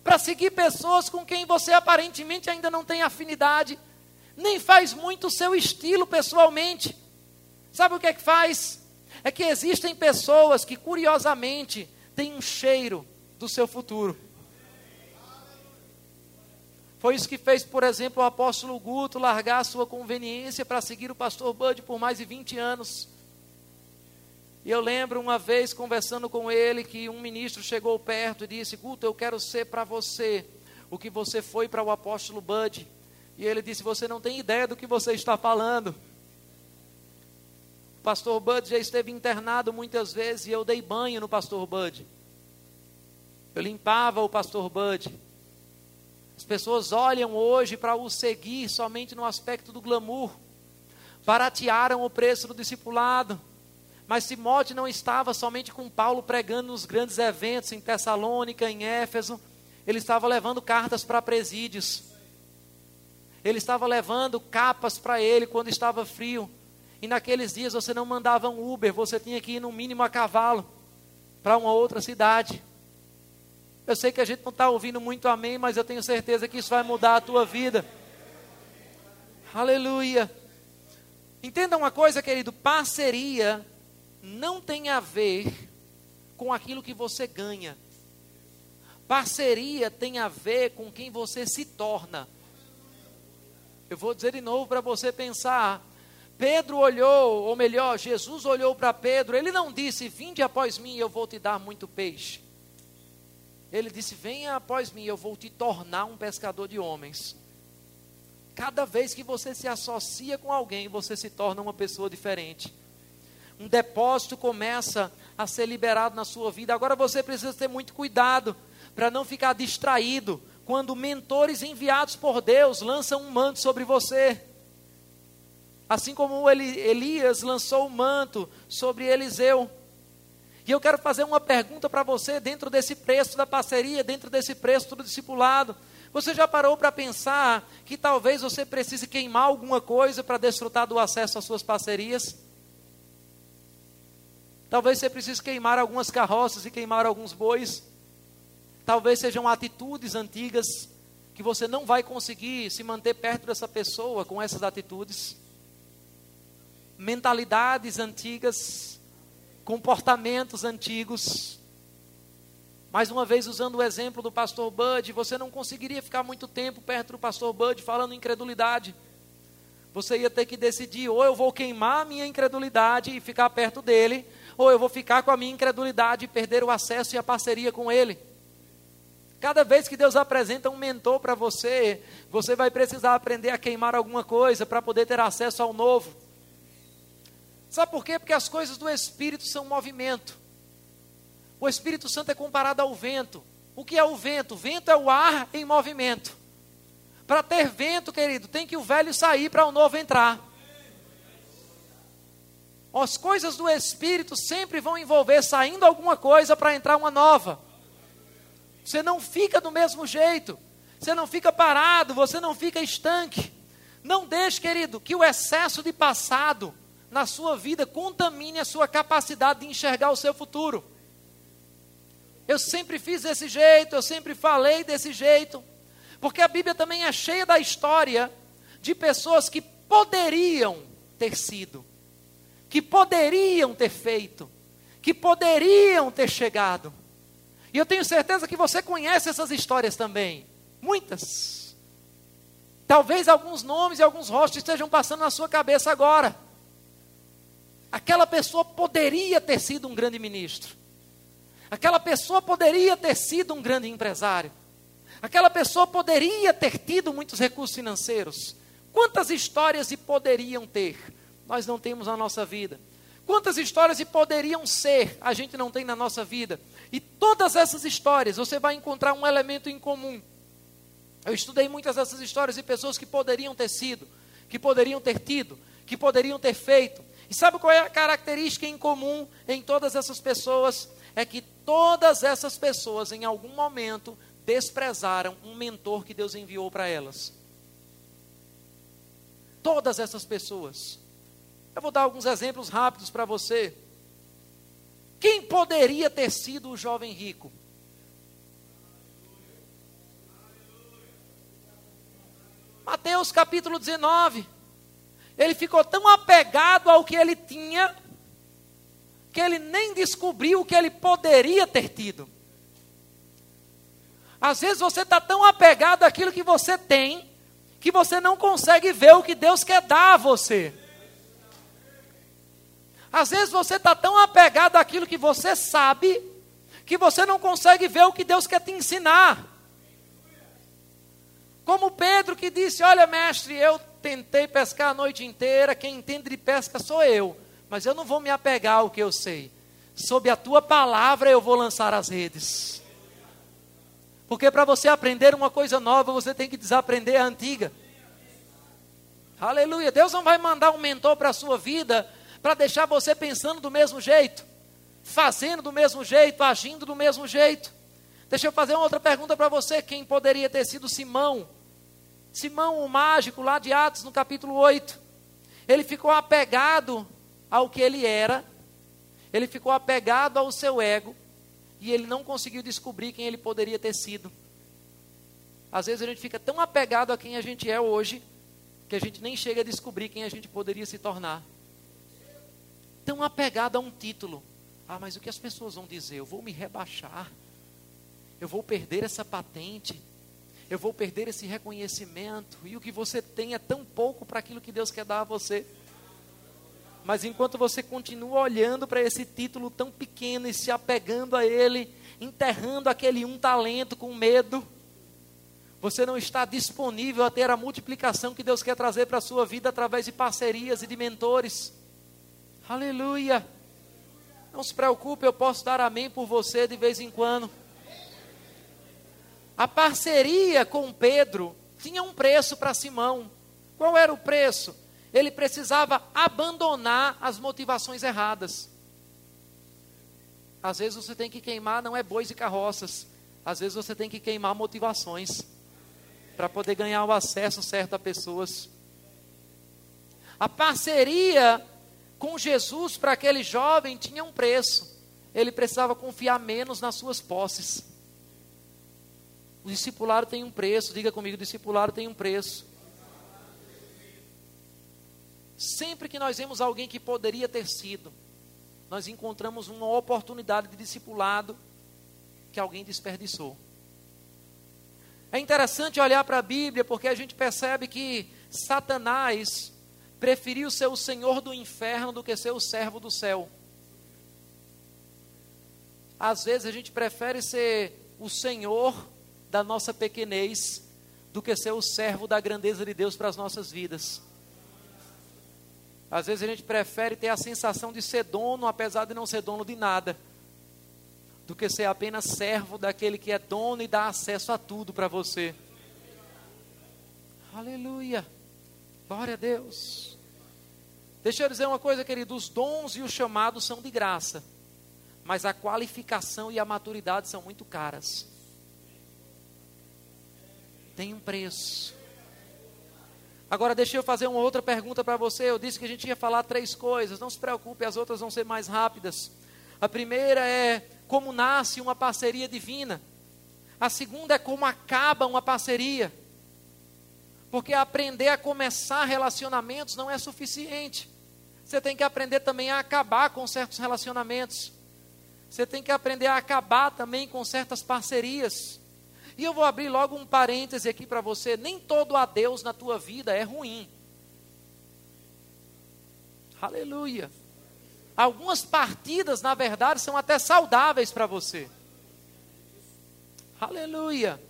para seguir pessoas com quem você aparentemente ainda não tem afinidade, nem faz muito o seu estilo pessoalmente. Sabe o que é que faz? É que existem pessoas que, curiosamente, têm um cheiro do seu futuro. Foi isso que fez, por exemplo, o apóstolo Guto largar a sua conveniência para seguir o pastor Bud por mais de 20 anos. E eu lembro uma vez conversando com ele que um ministro chegou perto e disse: Guto, eu quero ser para você o que você foi para o apóstolo Bud. E ele disse: Você não tem ideia do que você está falando. O pastor Bud já esteve internado muitas vezes e eu dei banho no pastor Bud. Eu limpava o pastor Bud. As pessoas olham hoje para o seguir somente no aspecto do glamour, baratearam o preço do discipulado. Mas Timóteo não estava somente com Paulo pregando nos grandes eventos em Tessalônica, em Éfeso, ele estava levando cartas para presídios. Ele estava levando capas para ele quando estava frio. E naqueles dias você não mandava um Uber, você tinha que ir no mínimo a cavalo para uma outra cidade. Eu sei que a gente não está ouvindo muito amém, mas eu tenho certeza que isso vai mudar a tua vida. Aleluia. Entenda uma coisa, querido: parceria não tem a ver com aquilo que você ganha. Parceria tem a ver com quem você se torna. Eu vou dizer de novo para você pensar. Pedro olhou, ou melhor, Jesus olhou para Pedro, ele não disse: Vinde após mim, eu vou te dar muito peixe. Ele disse: Venha após mim, eu vou te tornar um pescador de homens. Cada vez que você se associa com alguém, você se torna uma pessoa diferente. Um depósito começa a ser liberado na sua vida. Agora você precisa ter muito cuidado para não ficar distraído quando mentores enviados por Deus lançam um manto sobre você. Assim como Elias lançou o um manto sobre Eliseu. E eu quero fazer uma pergunta para você dentro desse preço da parceria, dentro desse preço do discipulado. Você já parou para pensar que talvez você precise queimar alguma coisa para desfrutar do acesso às suas parcerias? Talvez você precise queimar algumas carroças e queimar alguns bois. Talvez sejam atitudes antigas que você não vai conseguir se manter perto dessa pessoa com essas atitudes. Mentalidades antigas comportamentos antigos. Mais uma vez, usando o exemplo do pastor Bud, você não conseguiria ficar muito tempo perto do pastor Bud falando incredulidade. Você ia ter que decidir: ou eu vou queimar a minha incredulidade e ficar perto dele, ou eu vou ficar com a minha incredulidade e perder o acesso e a parceria com ele. Cada vez que Deus apresenta um mentor para você, você vai precisar aprender a queimar alguma coisa para poder ter acesso ao novo. Sabe por quê? Porque as coisas do Espírito são movimento. O Espírito Santo é comparado ao vento. O que é o vento? O vento é o ar em movimento. Para ter vento, querido, tem que o velho sair para o novo entrar. As coisas do Espírito sempre vão envolver saindo alguma coisa para entrar uma nova. Você não fica do mesmo jeito. Você não fica parado, você não fica estanque. Não deixe, querido, que o excesso de passado na sua vida contamine a sua capacidade de enxergar o seu futuro. Eu sempre fiz desse jeito, eu sempre falei desse jeito, porque a Bíblia também é cheia da história de pessoas que poderiam ter sido, que poderiam ter feito, que poderiam ter chegado. E eu tenho certeza que você conhece essas histórias também. Muitas. Talvez alguns nomes e alguns rostos estejam passando na sua cabeça agora. Aquela pessoa poderia ter sido um grande ministro. Aquela pessoa poderia ter sido um grande empresário. Aquela pessoa poderia ter tido muitos recursos financeiros. Quantas histórias e poderiam ter? Nós não temos na nossa vida. Quantas histórias e poderiam ser? A gente não tem na nossa vida. E todas essas histórias você vai encontrar um elemento em comum. Eu estudei muitas dessas histórias de pessoas que poderiam ter sido, que poderiam ter tido, que poderiam ter feito. E sabe qual é a característica em comum em todas essas pessoas? É que todas essas pessoas, em algum momento, desprezaram um mentor que Deus enviou para elas. Todas essas pessoas. Eu vou dar alguns exemplos rápidos para você. Quem poderia ter sido o jovem rico? Mateus capítulo 19. Ele ficou tão apegado ao que ele tinha, que ele nem descobriu o que ele poderia ter tido. Às vezes você está tão apegado àquilo que você tem, que você não consegue ver o que Deus quer dar a você. Às vezes você está tão apegado àquilo que você sabe, que você não consegue ver o que Deus quer te ensinar. Como Pedro que disse: Olha, mestre, eu tentei pescar a noite inteira, quem entende de pesca sou eu, mas eu não vou me apegar ao que eu sei. Sob a tua palavra eu vou lançar as redes. Porque para você aprender uma coisa nova, você tem que desaprender a antiga. Aleluia. Deus não vai mandar um mentor para a sua vida para deixar você pensando do mesmo jeito, fazendo do mesmo jeito, agindo do mesmo jeito. Deixa eu fazer uma outra pergunta para você: quem poderia ter sido Simão? Simão, o mágico, lá de Atos, no capítulo 8. Ele ficou apegado ao que ele era, ele ficou apegado ao seu ego, e ele não conseguiu descobrir quem ele poderia ter sido. Às vezes a gente fica tão apegado a quem a gente é hoje, que a gente nem chega a descobrir quem a gente poderia se tornar. Tão apegado a um título. Ah, mas o que as pessoas vão dizer? Eu vou me rebaixar. Eu vou perder essa patente. Eu vou perder esse reconhecimento. E o que você tem é tão pouco para aquilo que Deus quer dar a você. Mas enquanto você continua olhando para esse título tão pequeno e se apegando a ele, enterrando aquele um talento com medo, você não está disponível a ter a multiplicação que Deus quer trazer para a sua vida através de parcerias e de mentores. Aleluia! Não se preocupe, eu posso dar amém por você de vez em quando. A parceria com Pedro tinha um preço para Simão. Qual era o preço? ele precisava abandonar as motivações erradas. Às vezes você tem que queimar não é bois e carroças, às vezes você tem que queimar motivações para poder ganhar o acesso certo a pessoas. A parceria com Jesus para aquele jovem tinha um preço. Ele precisava confiar menos nas suas posses. O discipulado tem um preço, diga comigo, o discipulado tem um preço. Sempre que nós vemos alguém que poderia ter sido, nós encontramos uma oportunidade de discipulado que alguém desperdiçou. É interessante olhar para a Bíblia porque a gente percebe que Satanás preferiu ser o senhor do inferno do que ser o servo do céu. Às vezes a gente prefere ser o senhor da nossa pequenez do que ser o servo da grandeza de Deus para as nossas vidas. Às vezes a gente prefere ter a sensação de ser dono, apesar de não ser dono de nada, do que ser apenas servo daquele que é dono e dá acesso a tudo para você. Aleluia. Glória a Deus. Deixa eu dizer uma coisa, querido: os dons e os chamados são de graça, mas a qualificação e a maturidade são muito caras. Tem um preço. Agora deixa eu fazer uma outra pergunta para você. Eu disse que a gente ia falar três coisas. Não se preocupe, as outras vão ser mais rápidas. A primeira é como nasce uma parceria divina. A segunda é como acaba uma parceria. Porque aprender a começar relacionamentos não é suficiente. Você tem que aprender também a acabar com certos relacionamentos. Você tem que aprender a acabar também com certas parcerias. E eu vou abrir logo um parêntese aqui para você: nem todo adeus na tua vida é ruim. Aleluia. Algumas partidas, na verdade, são até saudáveis para você. Aleluia.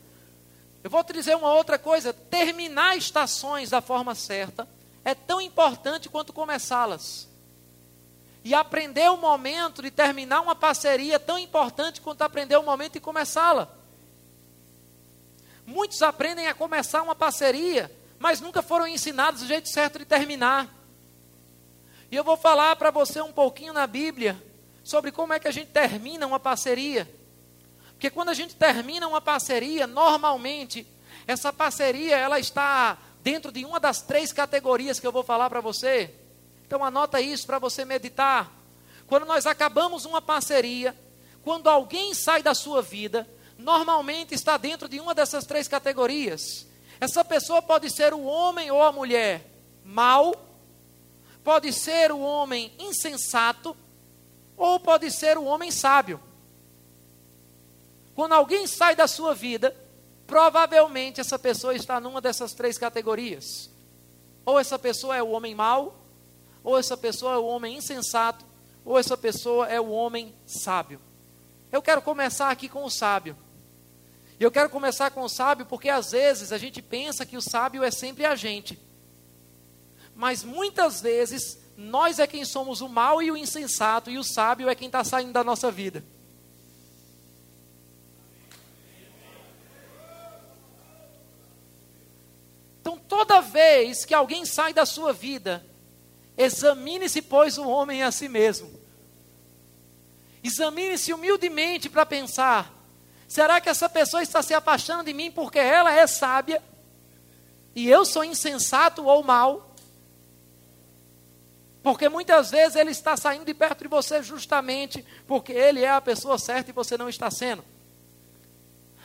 Eu vou te dizer uma outra coisa: terminar estações da forma certa é tão importante quanto começá-las. E aprender o momento de terminar uma parceria é tão importante quanto aprender o momento de começá-la. Muitos aprendem a começar uma parceria, mas nunca foram ensinados o jeito certo de terminar. E eu vou falar para você um pouquinho na Bíblia sobre como é que a gente termina uma parceria. Porque quando a gente termina uma parceria, normalmente essa parceria ela está dentro de uma das três categorias que eu vou falar para você. Então anota isso para você meditar. Quando nós acabamos uma parceria, quando alguém sai da sua vida, normalmente está dentro de uma dessas três categorias. Essa pessoa pode ser o homem ou a mulher mau, pode ser o homem insensato ou pode ser o homem sábio. Quando alguém sai da sua vida, provavelmente essa pessoa está numa dessas três categorias. Ou essa pessoa é o homem mau, ou essa pessoa é o homem insensato, ou essa pessoa é o homem sábio. Eu quero começar aqui com o sábio. E eu quero começar com o sábio porque às vezes a gente pensa que o sábio é sempre a gente mas muitas vezes nós é quem somos o mal e o insensato, e o sábio é quem está saindo da nossa vida. Toda vez que alguém sai da sua vida, examine-se, pois, o homem a si mesmo. Examine-se humildemente para pensar: será que essa pessoa está se apaixonando de mim porque ela é sábia e eu sou insensato ou mal? Porque muitas vezes ele está saindo de perto de você justamente porque ele é a pessoa certa e você não está sendo.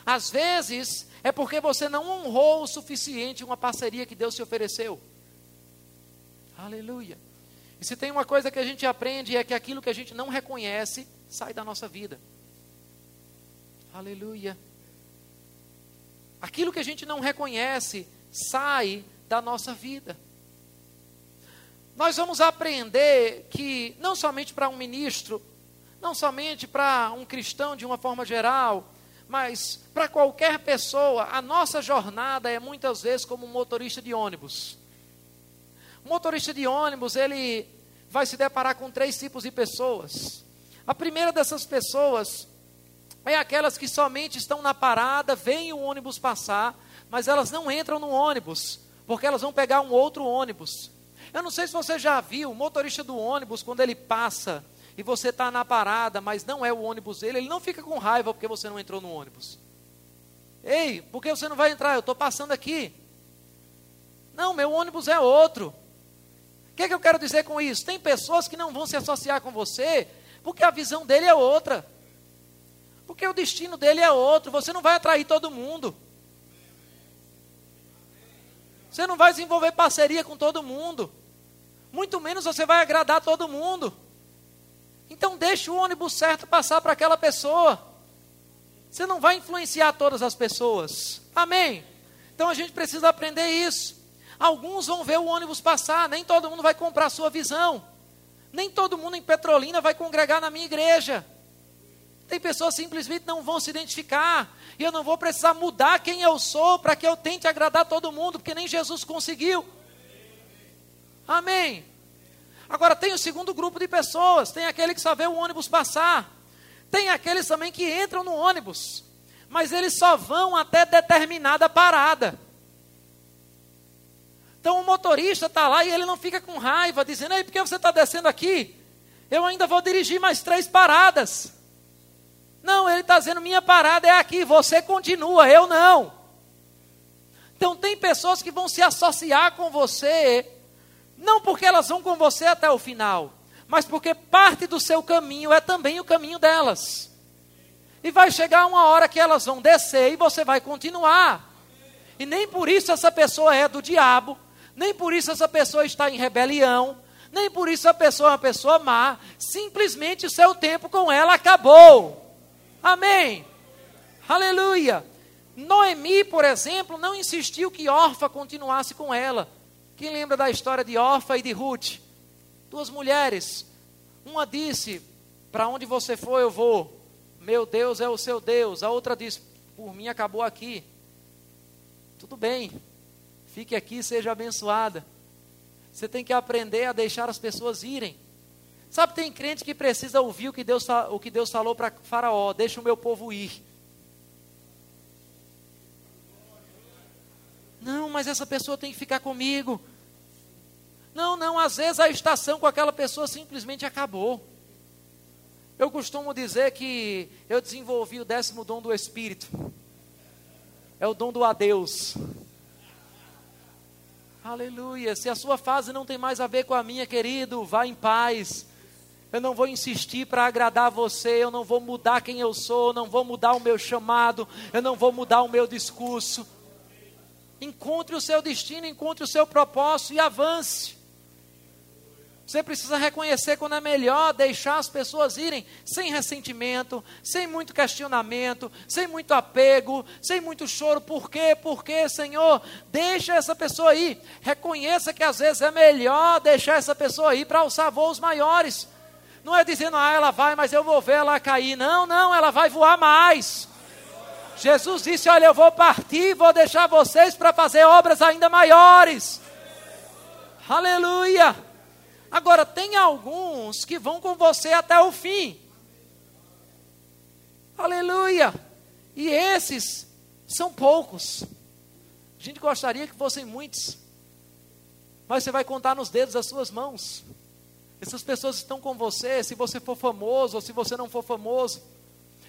Às vezes é porque você não honrou o suficiente uma parceria que Deus te ofereceu. Aleluia. E se tem uma coisa que a gente aprende é que aquilo que a gente não reconhece sai da nossa vida. Aleluia. Aquilo que a gente não reconhece sai da nossa vida nós vamos aprender que, não somente para um ministro, não somente para um cristão de uma forma geral, mas para qualquer pessoa, a nossa jornada é muitas vezes como um motorista de ônibus. O motorista de ônibus, ele vai se deparar com três tipos de pessoas. A primeira dessas pessoas é aquelas que somente estão na parada, veem o ônibus passar, mas elas não entram no ônibus, porque elas vão pegar um outro ônibus. Eu não sei se você já viu o motorista do ônibus, quando ele passa e você está na parada, mas não é o ônibus dele, ele não fica com raiva porque você não entrou no ônibus. Ei, por que você não vai entrar? Eu estou passando aqui. Não, meu ônibus é outro. O que, é que eu quero dizer com isso? Tem pessoas que não vão se associar com você porque a visão dele é outra. Porque o destino dele é outro. Você não vai atrair todo mundo. Você não vai desenvolver parceria com todo mundo muito menos você vai agradar todo mundo. Então deixe o ônibus certo passar para aquela pessoa. Você não vai influenciar todas as pessoas. Amém? Então a gente precisa aprender isso. Alguns vão ver o ônibus passar, nem todo mundo vai comprar a sua visão. Nem todo mundo em Petrolina vai congregar na minha igreja. Tem pessoas que simplesmente não vão se identificar. E eu não vou precisar mudar quem eu sou para que eu tente agradar todo mundo, porque nem Jesus conseguiu. Amém. Agora tem o segundo grupo de pessoas, tem aquele que só vê o ônibus passar. Tem aqueles também que entram no ônibus, mas eles só vão até determinada parada. Então o motorista está lá e ele não fica com raiva, dizendo: Ei, por que você está descendo aqui? Eu ainda vou dirigir mais três paradas. Não, ele está dizendo: minha parada é aqui, você continua, eu não. Então tem pessoas que vão se associar com você não porque elas vão com você até o final, mas porque parte do seu caminho é também o caminho delas. E vai chegar uma hora que elas vão descer e você vai continuar. E nem por isso essa pessoa é do diabo, nem por isso essa pessoa está em rebelião, Nem por isso a pessoa é uma pessoa má. Simplesmente o seu tempo com ela acabou. Amém. Aleluia. Noemi, por exemplo, não insistiu que Orfa continuasse com ela. Quem lembra da história de Orfa e de Ruth? Duas mulheres. Uma disse: Para onde você for, eu vou. Meu Deus é o seu Deus. A outra disse: Por mim acabou aqui. Tudo bem. Fique aqui, seja abençoada. Você tem que aprender a deixar as pessoas irem. Sabe, tem crente que precisa ouvir o que Deus, o que Deus falou para Faraó: Deixa o meu povo ir. Não, mas essa pessoa tem que ficar comigo. Não, não, às vezes a estação com aquela pessoa simplesmente acabou. Eu costumo dizer que eu desenvolvi o décimo dom do Espírito. É o dom do adeus. Aleluia. Se a sua fase não tem mais a ver com a minha, querido, vá em paz. Eu não vou insistir para agradar você, eu não vou mudar quem eu sou, eu não vou mudar o meu chamado, eu não vou mudar o meu discurso. Encontre o seu destino, encontre o seu propósito e avance. Você precisa reconhecer quando é melhor deixar as pessoas irem sem ressentimento, sem muito questionamento, sem muito apego, sem muito choro. Por quê? Por quê, Senhor? Deixa essa pessoa ir. Reconheça que às vezes é melhor deixar essa pessoa ir para alçar voos maiores. Não é dizendo, ah, ela vai, mas eu vou ver ela cair. Não, não, ela vai voar mais. Jesus disse: Olha, eu vou partir, vou deixar vocês para fazer obras ainda maiores. Aleluia. Agora, tem alguns que vão com você até o fim. Aleluia. E esses são poucos. A gente gostaria que fossem muitos. Mas você vai contar nos dedos das suas mãos. Essas pessoas estão com você, se você for famoso ou se você não for famoso.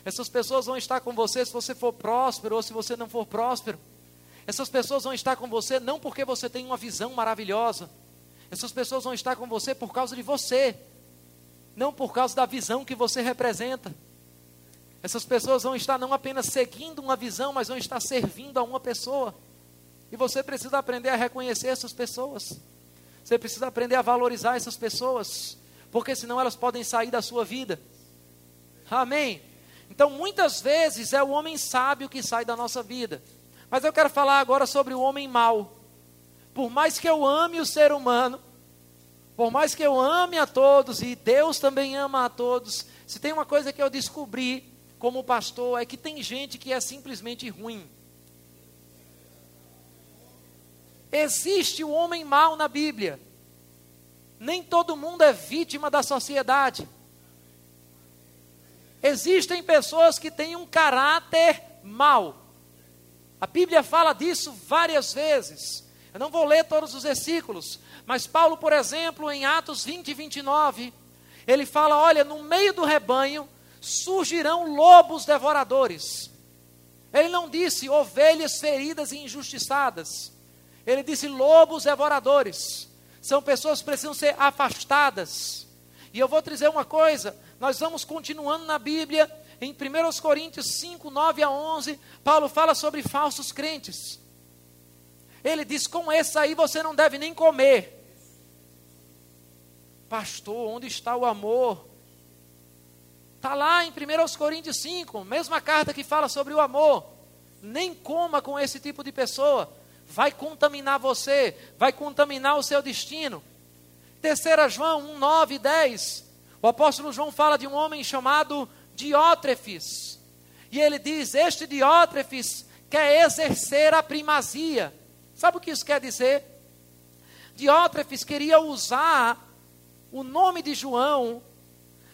Essas pessoas vão estar com você se você for próspero ou se você não for próspero. Essas pessoas vão estar com você não porque você tem uma visão maravilhosa. Essas pessoas vão estar com você por causa de você, não por causa da visão que você representa. Essas pessoas vão estar não apenas seguindo uma visão, mas vão estar servindo a uma pessoa. E você precisa aprender a reconhecer essas pessoas. Você precisa aprender a valorizar essas pessoas, porque senão elas podem sair da sua vida. Amém. Então, muitas vezes é o homem sábio que sai da nossa vida. Mas eu quero falar agora sobre o homem mau. Por mais que eu ame o ser humano, por mais que eu ame a todos, e Deus também ama a todos, se tem uma coisa que eu descobri como pastor, é que tem gente que é simplesmente ruim. Existe o homem mau na Bíblia. Nem todo mundo é vítima da sociedade. Existem pessoas que têm um caráter mau. A Bíblia fala disso várias vezes. Eu não vou ler todos os versículos, mas Paulo, por exemplo, em Atos 20 e 29, ele fala: Olha, no meio do rebanho surgirão lobos devoradores. Ele não disse ovelhas feridas e injustiçadas. Ele disse lobos devoradores. São pessoas que precisam ser afastadas. E eu vou te dizer uma coisa: nós vamos continuando na Bíblia, em 1 Coríntios 5, 9 a 11, Paulo fala sobre falsos crentes. Ele diz: com esse aí você não deve nem comer. Pastor, onde está o amor? Está lá em 1 Coríntios 5, mesma carta que fala sobre o amor. Nem coma com esse tipo de pessoa. Vai contaminar você, vai contaminar o seu destino. Terceira João 1, 9 e 10. O apóstolo João fala de um homem chamado Diótrefes. E ele diz: Este Diótrefes quer exercer a primazia. Sabe o que isso quer dizer? Diótrefes queria usar o nome de João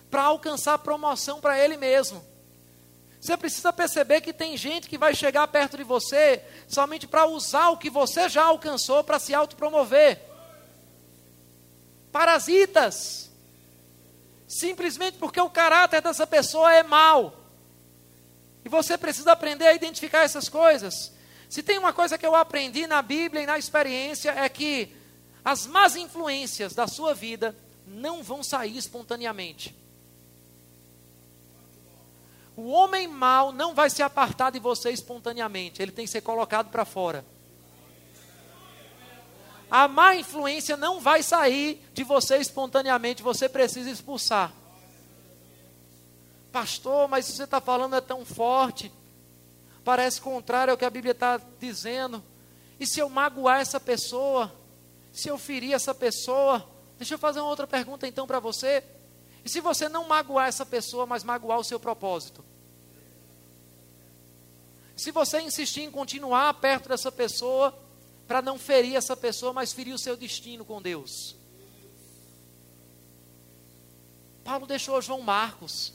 para alcançar promoção para ele mesmo. Você precisa perceber que tem gente que vai chegar perto de você somente para usar o que você já alcançou para se autopromover. Parasitas simplesmente porque o caráter dessa pessoa é mau. E você precisa aprender a identificar essas coisas. Se tem uma coisa que eu aprendi na Bíblia e na experiência é que as más influências da sua vida não vão sair espontaneamente. O homem mau não vai se apartar de você espontaneamente, ele tem que ser colocado para fora. A má influência não vai sair de você espontaneamente, você precisa expulsar. Pastor, mas você está falando é tão forte, parece contrário ao que a Bíblia está dizendo. E se eu magoar essa pessoa? Se eu ferir essa pessoa? Deixa eu fazer uma outra pergunta então para você. E se você não magoar essa pessoa, mas magoar o seu propósito? Se você insistir em continuar perto dessa pessoa, para não ferir essa pessoa, mas ferir o seu destino com Deus. Paulo deixou João Marcos.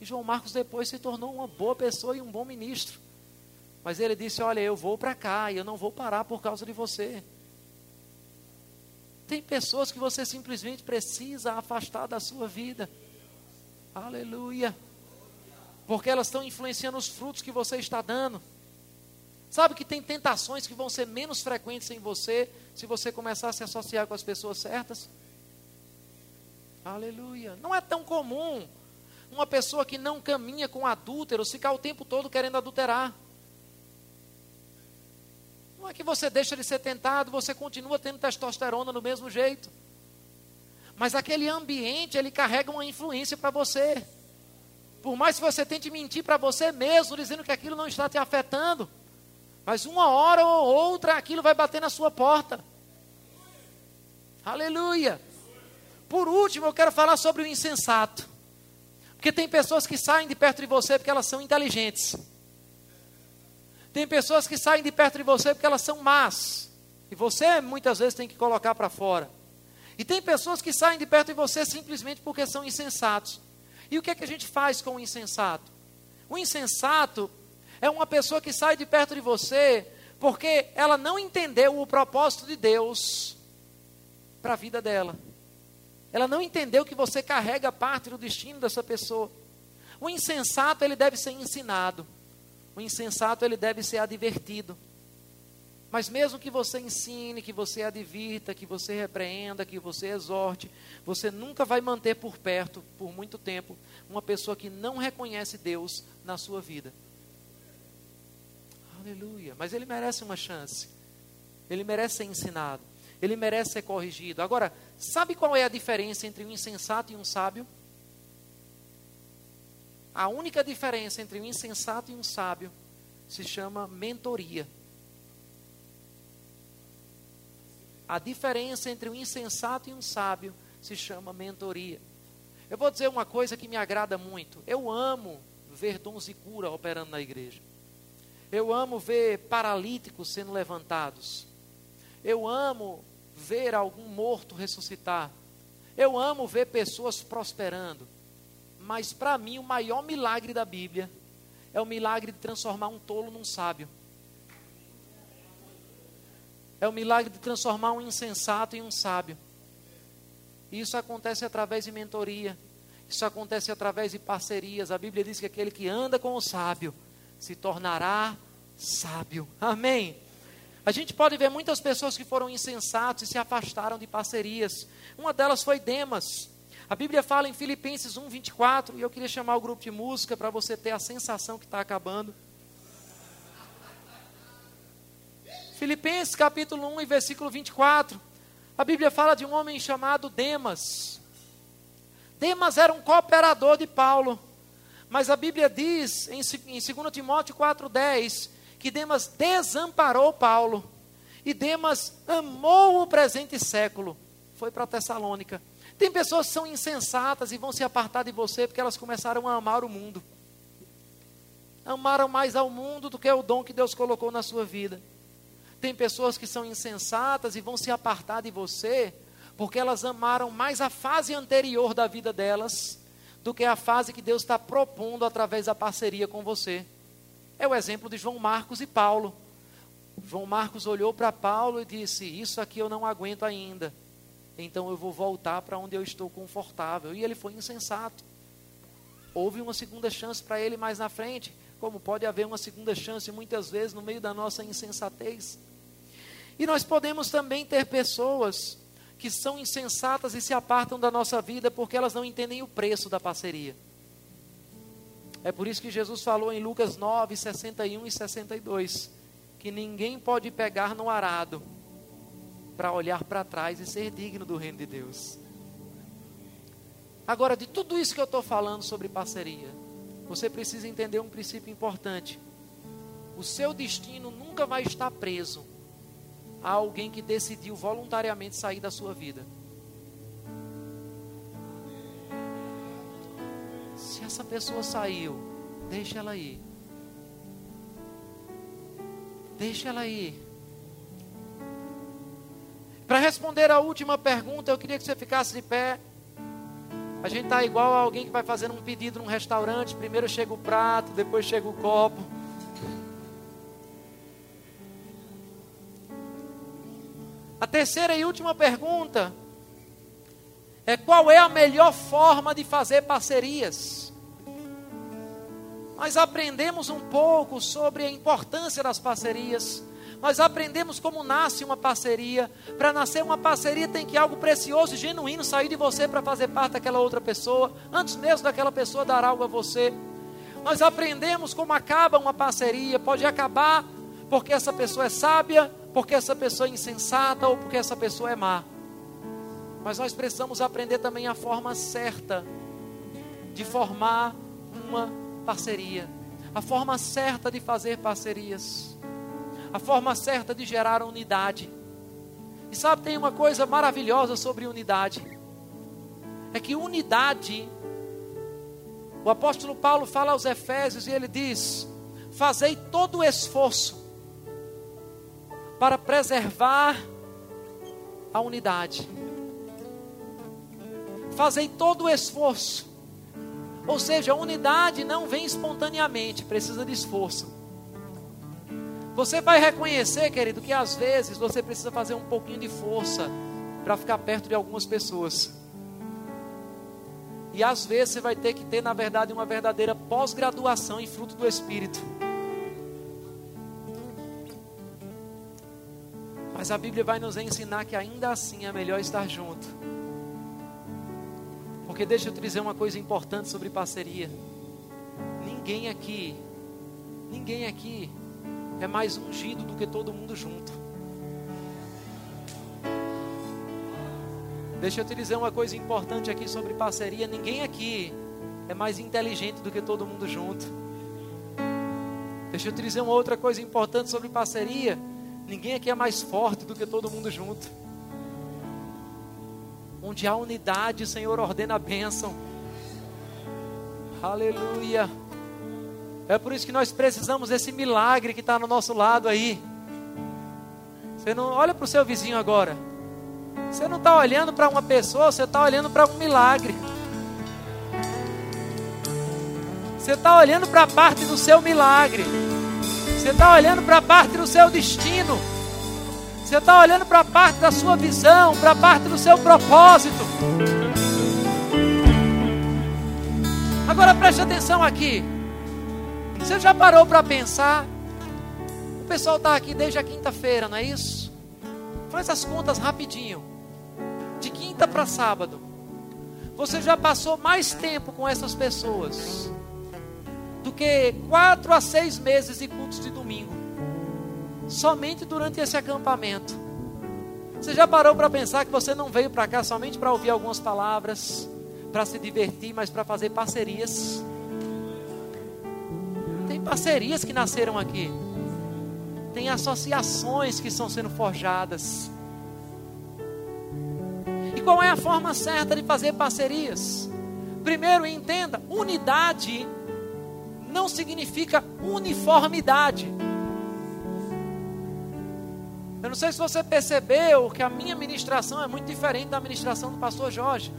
E João Marcos depois se tornou uma boa pessoa e um bom ministro. Mas ele disse: Olha, eu vou para cá e eu não vou parar por causa de você. Tem pessoas que você simplesmente precisa afastar da sua vida. Aleluia porque elas estão influenciando os frutos que você está dando. Sabe que tem tentações que vão ser menos frequentes em você se você começar a se associar com as pessoas certas? Aleluia. Não é tão comum uma pessoa que não caminha com adúlteros ficar o tempo todo querendo adulterar. Não é que você deixa de ser tentado, você continua tendo testosterona do mesmo jeito. Mas aquele ambiente, ele carrega uma influência para você. Por mais que você tente mentir para você mesmo, dizendo que aquilo não está te afetando, mas uma hora ou outra aquilo vai bater na sua porta. Aleluia. Por último, eu quero falar sobre o insensato. Porque tem pessoas que saem de perto de você porque elas são inteligentes. Tem pessoas que saem de perto de você porque elas são más. E você muitas vezes tem que colocar para fora. E tem pessoas que saem de perto de você simplesmente porque são insensatos. E o que é que a gente faz com o insensato? O insensato é uma pessoa que sai de perto de você porque ela não entendeu o propósito de Deus para a vida dela. Ela não entendeu que você carrega parte do destino dessa pessoa. O insensato ele deve ser ensinado. O insensato ele deve ser advertido. Mas mesmo que você ensine, que você advirta, que você repreenda, que você exorte, você nunca vai manter por perto, por muito tempo, uma pessoa que não reconhece Deus na sua vida. Aleluia. Mas ele merece uma chance. Ele merece ser ensinado. Ele merece ser corrigido. Agora, sabe qual é a diferença entre um insensato e um sábio? A única diferença entre um insensato e um sábio se chama mentoria. A diferença entre um insensato e um sábio se chama mentoria. Eu vou dizer uma coisa que me agrada muito. Eu amo ver dons e cura operando na igreja. Eu amo ver paralíticos sendo levantados. Eu amo ver algum morto ressuscitar. Eu amo ver pessoas prosperando. Mas para mim o maior milagre da Bíblia é o milagre de transformar um tolo num sábio é o milagre de transformar um insensato em um sábio. E isso acontece através de mentoria. Isso acontece através de parcerias. A Bíblia diz que aquele que anda com o sábio se tornará sábio. Amém. A gente pode ver muitas pessoas que foram insensatos e se afastaram de parcerias. Uma delas foi Demas. A Bíblia fala em Filipenses 1, 24, e eu queria chamar o grupo de música para você ter a sensação que está acabando. Filipenses capítulo 1 e versículo 24. A Bíblia fala de um homem chamado Demas. Demas era um cooperador de Paulo. Mas a Bíblia diz em, em 2 Timóteo 4,10 que Demas desamparou Paulo. E Demas amou o presente século. Foi para Tessalônica. Tem pessoas que são insensatas e vão se apartar de você porque elas começaram a amar o mundo. Amaram mais ao mundo do que o dom que Deus colocou na sua vida. Tem pessoas que são insensatas e vão se apartar de você, porque elas amaram mais a fase anterior da vida delas do que a fase que Deus está propondo através da parceria com você. É o exemplo de João Marcos e Paulo. João Marcos olhou para Paulo e disse: Isso aqui eu não aguento ainda, então eu vou voltar para onde eu estou confortável. E ele foi insensato. Houve uma segunda chance para ele mais na frente, como pode haver uma segunda chance muitas vezes no meio da nossa insensatez. E nós podemos também ter pessoas que são insensatas e se apartam da nossa vida porque elas não entendem o preço da parceria. É por isso que Jesus falou em Lucas 9, 61 e 62, que ninguém pode pegar no arado para olhar para trás e ser digno do reino de Deus. Agora, de tudo isso que eu estou falando sobre parceria, você precisa entender um princípio importante. O seu destino nunca vai estar preso a alguém que decidiu voluntariamente sair da sua vida. Se essa pessoa saiu, deixa ela ir. Deixa ela ir. Para responder a última pergunta, eu queria que você ficasse de pé. A gente está igual a alguém que vai fazendo um pedido num restaurante. Primeiro chega o prato, depois chega o copo. A terceira e última pergunta é qual é a melhor forma de fazer parcerias. Nós aprendemos um pouco sobre a importância das parcerias. Nós aprendemos como nasce uma parceria. Para nascer uma parceria tem que algo precioso e genuíno sair de você para fazer parte daquela outra pessoa, antes mesmo daquela pessoa dar algo a você. Nós aprendemos como acaba uma parceria. Pode acabar porque essa pessoa é sábia, porque essa pessoa é insensata ou porque essa pessoa é má. Mas nós precisamos aprender também a forma certa de formar uma parceria, a forma certa de fazer parcerias a forma certa de gerar unidade. E sabe, tem uma coisa maravilhosa sobre unidade. É que unidade, o apóstolo Paulo fala aos Efésios e ele diz: Fazei todo o esforço para preservar a unidade. Fazei todo o esforço. Ou seja, a unidade não vem espontaneamente, precisa de esforço. Você vai reconhecer, querido, que às vezes você precisa fazer um pouquinho de força para ficar perto de algumas pessoas. E às vezes você vai ter que ter, na verdade, uma verdadeira pós-graduação em fruto do Espírito. Mas a Bíblia vai nos ensinar que ainda assim é melhor estar junto. Porque deixa eu te dizer uma coisa importante sobre parceria. Ninguém aqui, ninguém aqui é mais ungido do que todo mundo junto. Deixa eu te dizer uma coisa importante aqui sobre parceria: ninguém aqui é mais inteligente do que todo mundo junto. Deixa eu te dizer uma outra coisa importante sobre parceria: ninguém aqui é mais forte do que todo mundo junto. Onde há unidade, o Senhor ordena a bênção. Aleluia. É por isso que nós precisamos desse milagre que está no nosso lado aí. Você não olha para o seu vizinho agora. Você não está olhando para uma pessoa, você está olhando para um milagre. Você está olhando para a parte do seu milagre. Você está olhando para a parte do seu destino. Você está olhando para a parte da sua visão, para a parte do seu propósito. Agora preste atenção aqui. Você já parou para pensar? O pessoal está aqui desde a quinta-feira, não é isso? Faz as contas rapidinho. De quinta para sábado. Você já passou mais tempo com essas pessoas do que quatro a seis meses de cultos de domingo. Somente durante esse acampamento. Você já parou para pensar que você não veio para cá somente para ouvir algumas palavras, para se divertir, mas para fazer parcerias? Parcerias que nasceram aqui. Tem associações que estão sendo forjadas. E qual é a forma certa de fazer parcerias? Primeiro, entenda: unidade não significa uniformidade. Eu não sei se você percebeu que a minha ministração é muito diferente da ministração do pastor Jorge,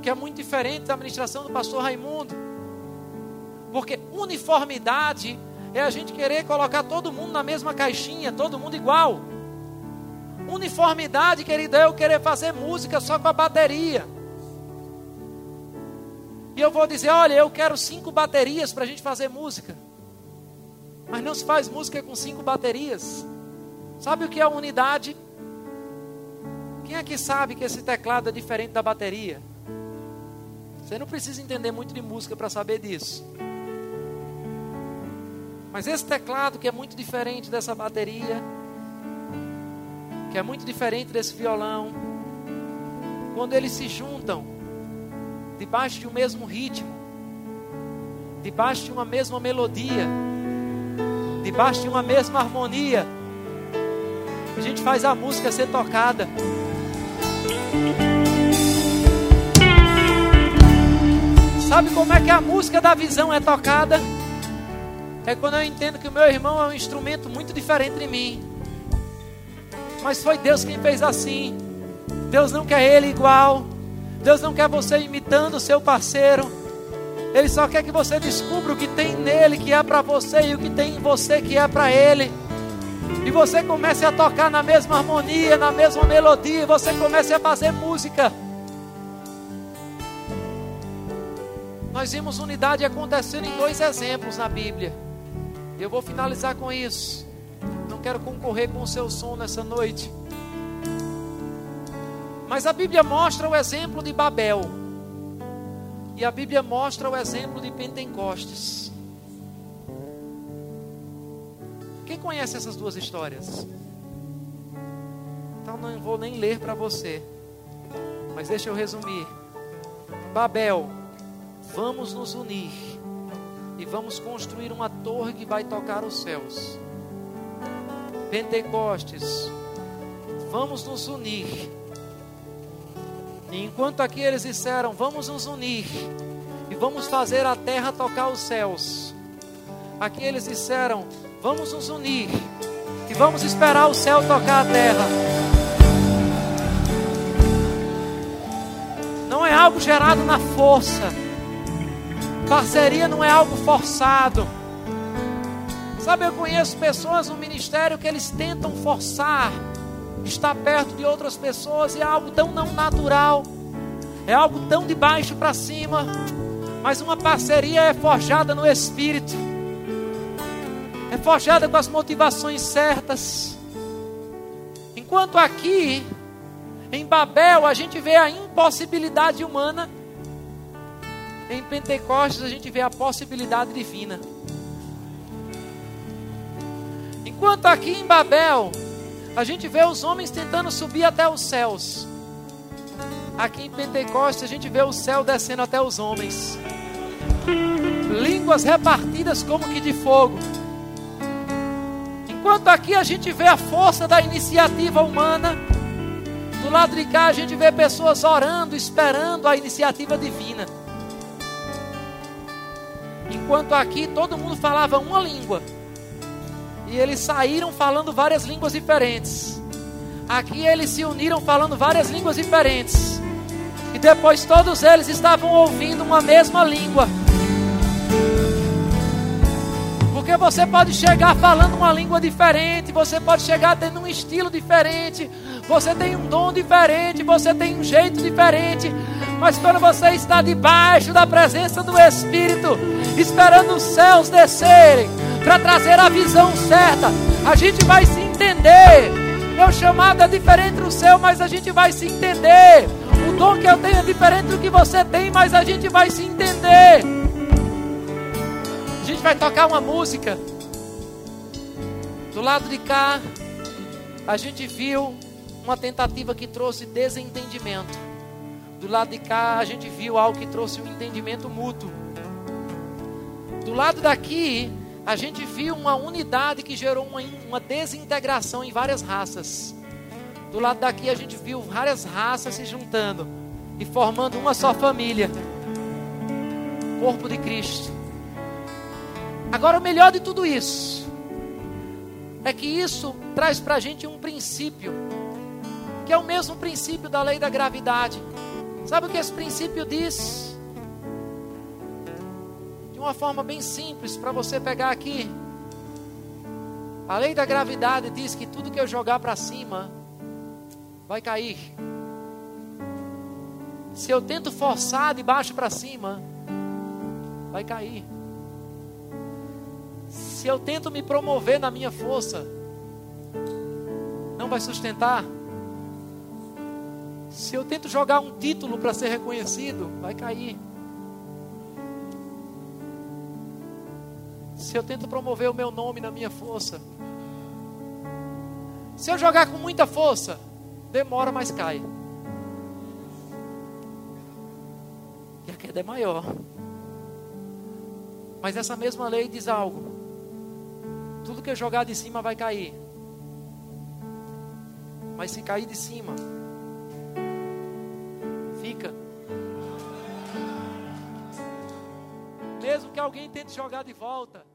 que é muito diferente da ministração do pastor Raimundo. Porque uniformidade é a gente querer colocar todo mundo na mesma caixinha, todo mundo igual. Uniformidade, querido, é eu querer fazer música só com a bateria. E eu vou dizer: olha, eu quero cinco baterias para a gente fazer música. Mas não se faz música com cinco baterias. Sabe o que é unidade? Quem é que sabe que esse teclado é diferente da bateria? Você não precisa entender muito de música para saber disso. Mas esse teclado que é muito diferente dessa bateria, que é muito diferente desse violão. Quando eles se juntam, debaixo de um mesmo ritmo, debaixo de uma mesma melodia, debaixo de uma mesma harmonia, a gente faz a música ser tocada. Sabe como é que a música da visão é tocada? É quando eu entendo que o meu irmão é um instrumento muito diferente de mim. Mas foi Deus quem fez assim. Deus não quer ele igual. Deus não quer você imitando o seu parceiro. Ele só quer que você descubra o que tem nele que é para você e o que tem em você que é para ele e você comece a tocar na mesma harmonia, na mesma melodia, você comece a fazer música. Nós vimos unidade acontecendo em dois exemplos na Bíblia. Eu vou finalizar com isso. Não quero concorrer com o seu som nessa noite. Mas a Bíblia mostra o exemplo de Babel. E a Bíblia mostra o exemplo de Pentecostes. Quem conhece essas duas histórias? Então não vou nem ler para você. Mas deixa eu resumir. Babel, vamos nos unir e vamos construir uma torre que vai tocar os céus. Pentecostes, vamos nos unir. E enquanto aqui eles disseram, vamos nos unir e vamos fazer a terra tocar os céus. Aqui eles disseram, Vamos nos unir e vamos esperar o céu tocar a terra. Não é algo gerado na força. Parceria não é algo forçado. Sabe, eu conheço pessoas no ministério que eles tentam forçar estar perto de outras pessoas e é algo tão não natural. É algo tão de baixo para cima. Mas uma parceria é forjada no espírito é forjada com as motivações certas. Enquanto aqui, em Babel, a gente vê a impossibilidade humana, em Pentecostes a gente vê a possibilidade divina. Enquanto aqui em Babel, a gente vê os homens tentando subir até os céus. Aqui em Pentecostes a gente vê o céu descendo até os homens. Línguas repartidas como que de fogo. Enquanto aqui a gente vê a força da iniciativa humana, do lado de cá a gente vê pessoas orando, esperando a iniciativa divina. Enquanto aqui todo mundo falava uma língua, e eles saíram falando várias línguas diferentes. Aqui eles se uniram falando várias línguas diferentes. E depois todos eles estavam ouvindo uma mesma língua. Porque você pode chegar falando uma língua diferente, você pode chegar tendo um estilo diferente, você tem um dom diferente, você tem um jeito diferente. Mas quando você está debaixo da presença do Espírito, esperando os céus descerem para trazer a visão certa, a gente vai se entender. Meu chamado é diferente do seu, mas a gente vai se entender. O dom que eu tenho é diferente do que você tem, mas a gente vai se entender gente vai tocar uma música. Do lado de cá, a gente viu uma tentativa que trouxe desentendimento. Do lado de cá, a gente viu algo que trouxe um entendimento mútuo. Do lado daqui, a gente viu uma unidade que gerou uma, uma desintegração em várias raças. Do lado daqui, a gente viu várias raças se juntando e formando uma só família corpo de Cristo. Agora, o melhor de tudo isso é que isso traz para a gente um princípio, que é o mesmo princípio da lei da gravidade. Sabe o que esse princípio diz? De uma forma bem simples, para você pegar aqui. A lei da gravidade diz que tudo que eu jogar para cima vai cair. Se eu tento forçar de baixo para cima, vai cair. Se eu tento me promover na minha força, não vai sustentar. Se eu tento jogar um título para ser reconhecido, vai cair. Se eu tento promover o meu nome na minha força, Se eu jogar com muita força, demora, mas cai. E a queda é maior. Mas essa mesma lei diz algo. Tudo que eu jogar de cima vai cair. Mas se cair de cima, Mesmo que alguém tente jogar de volta,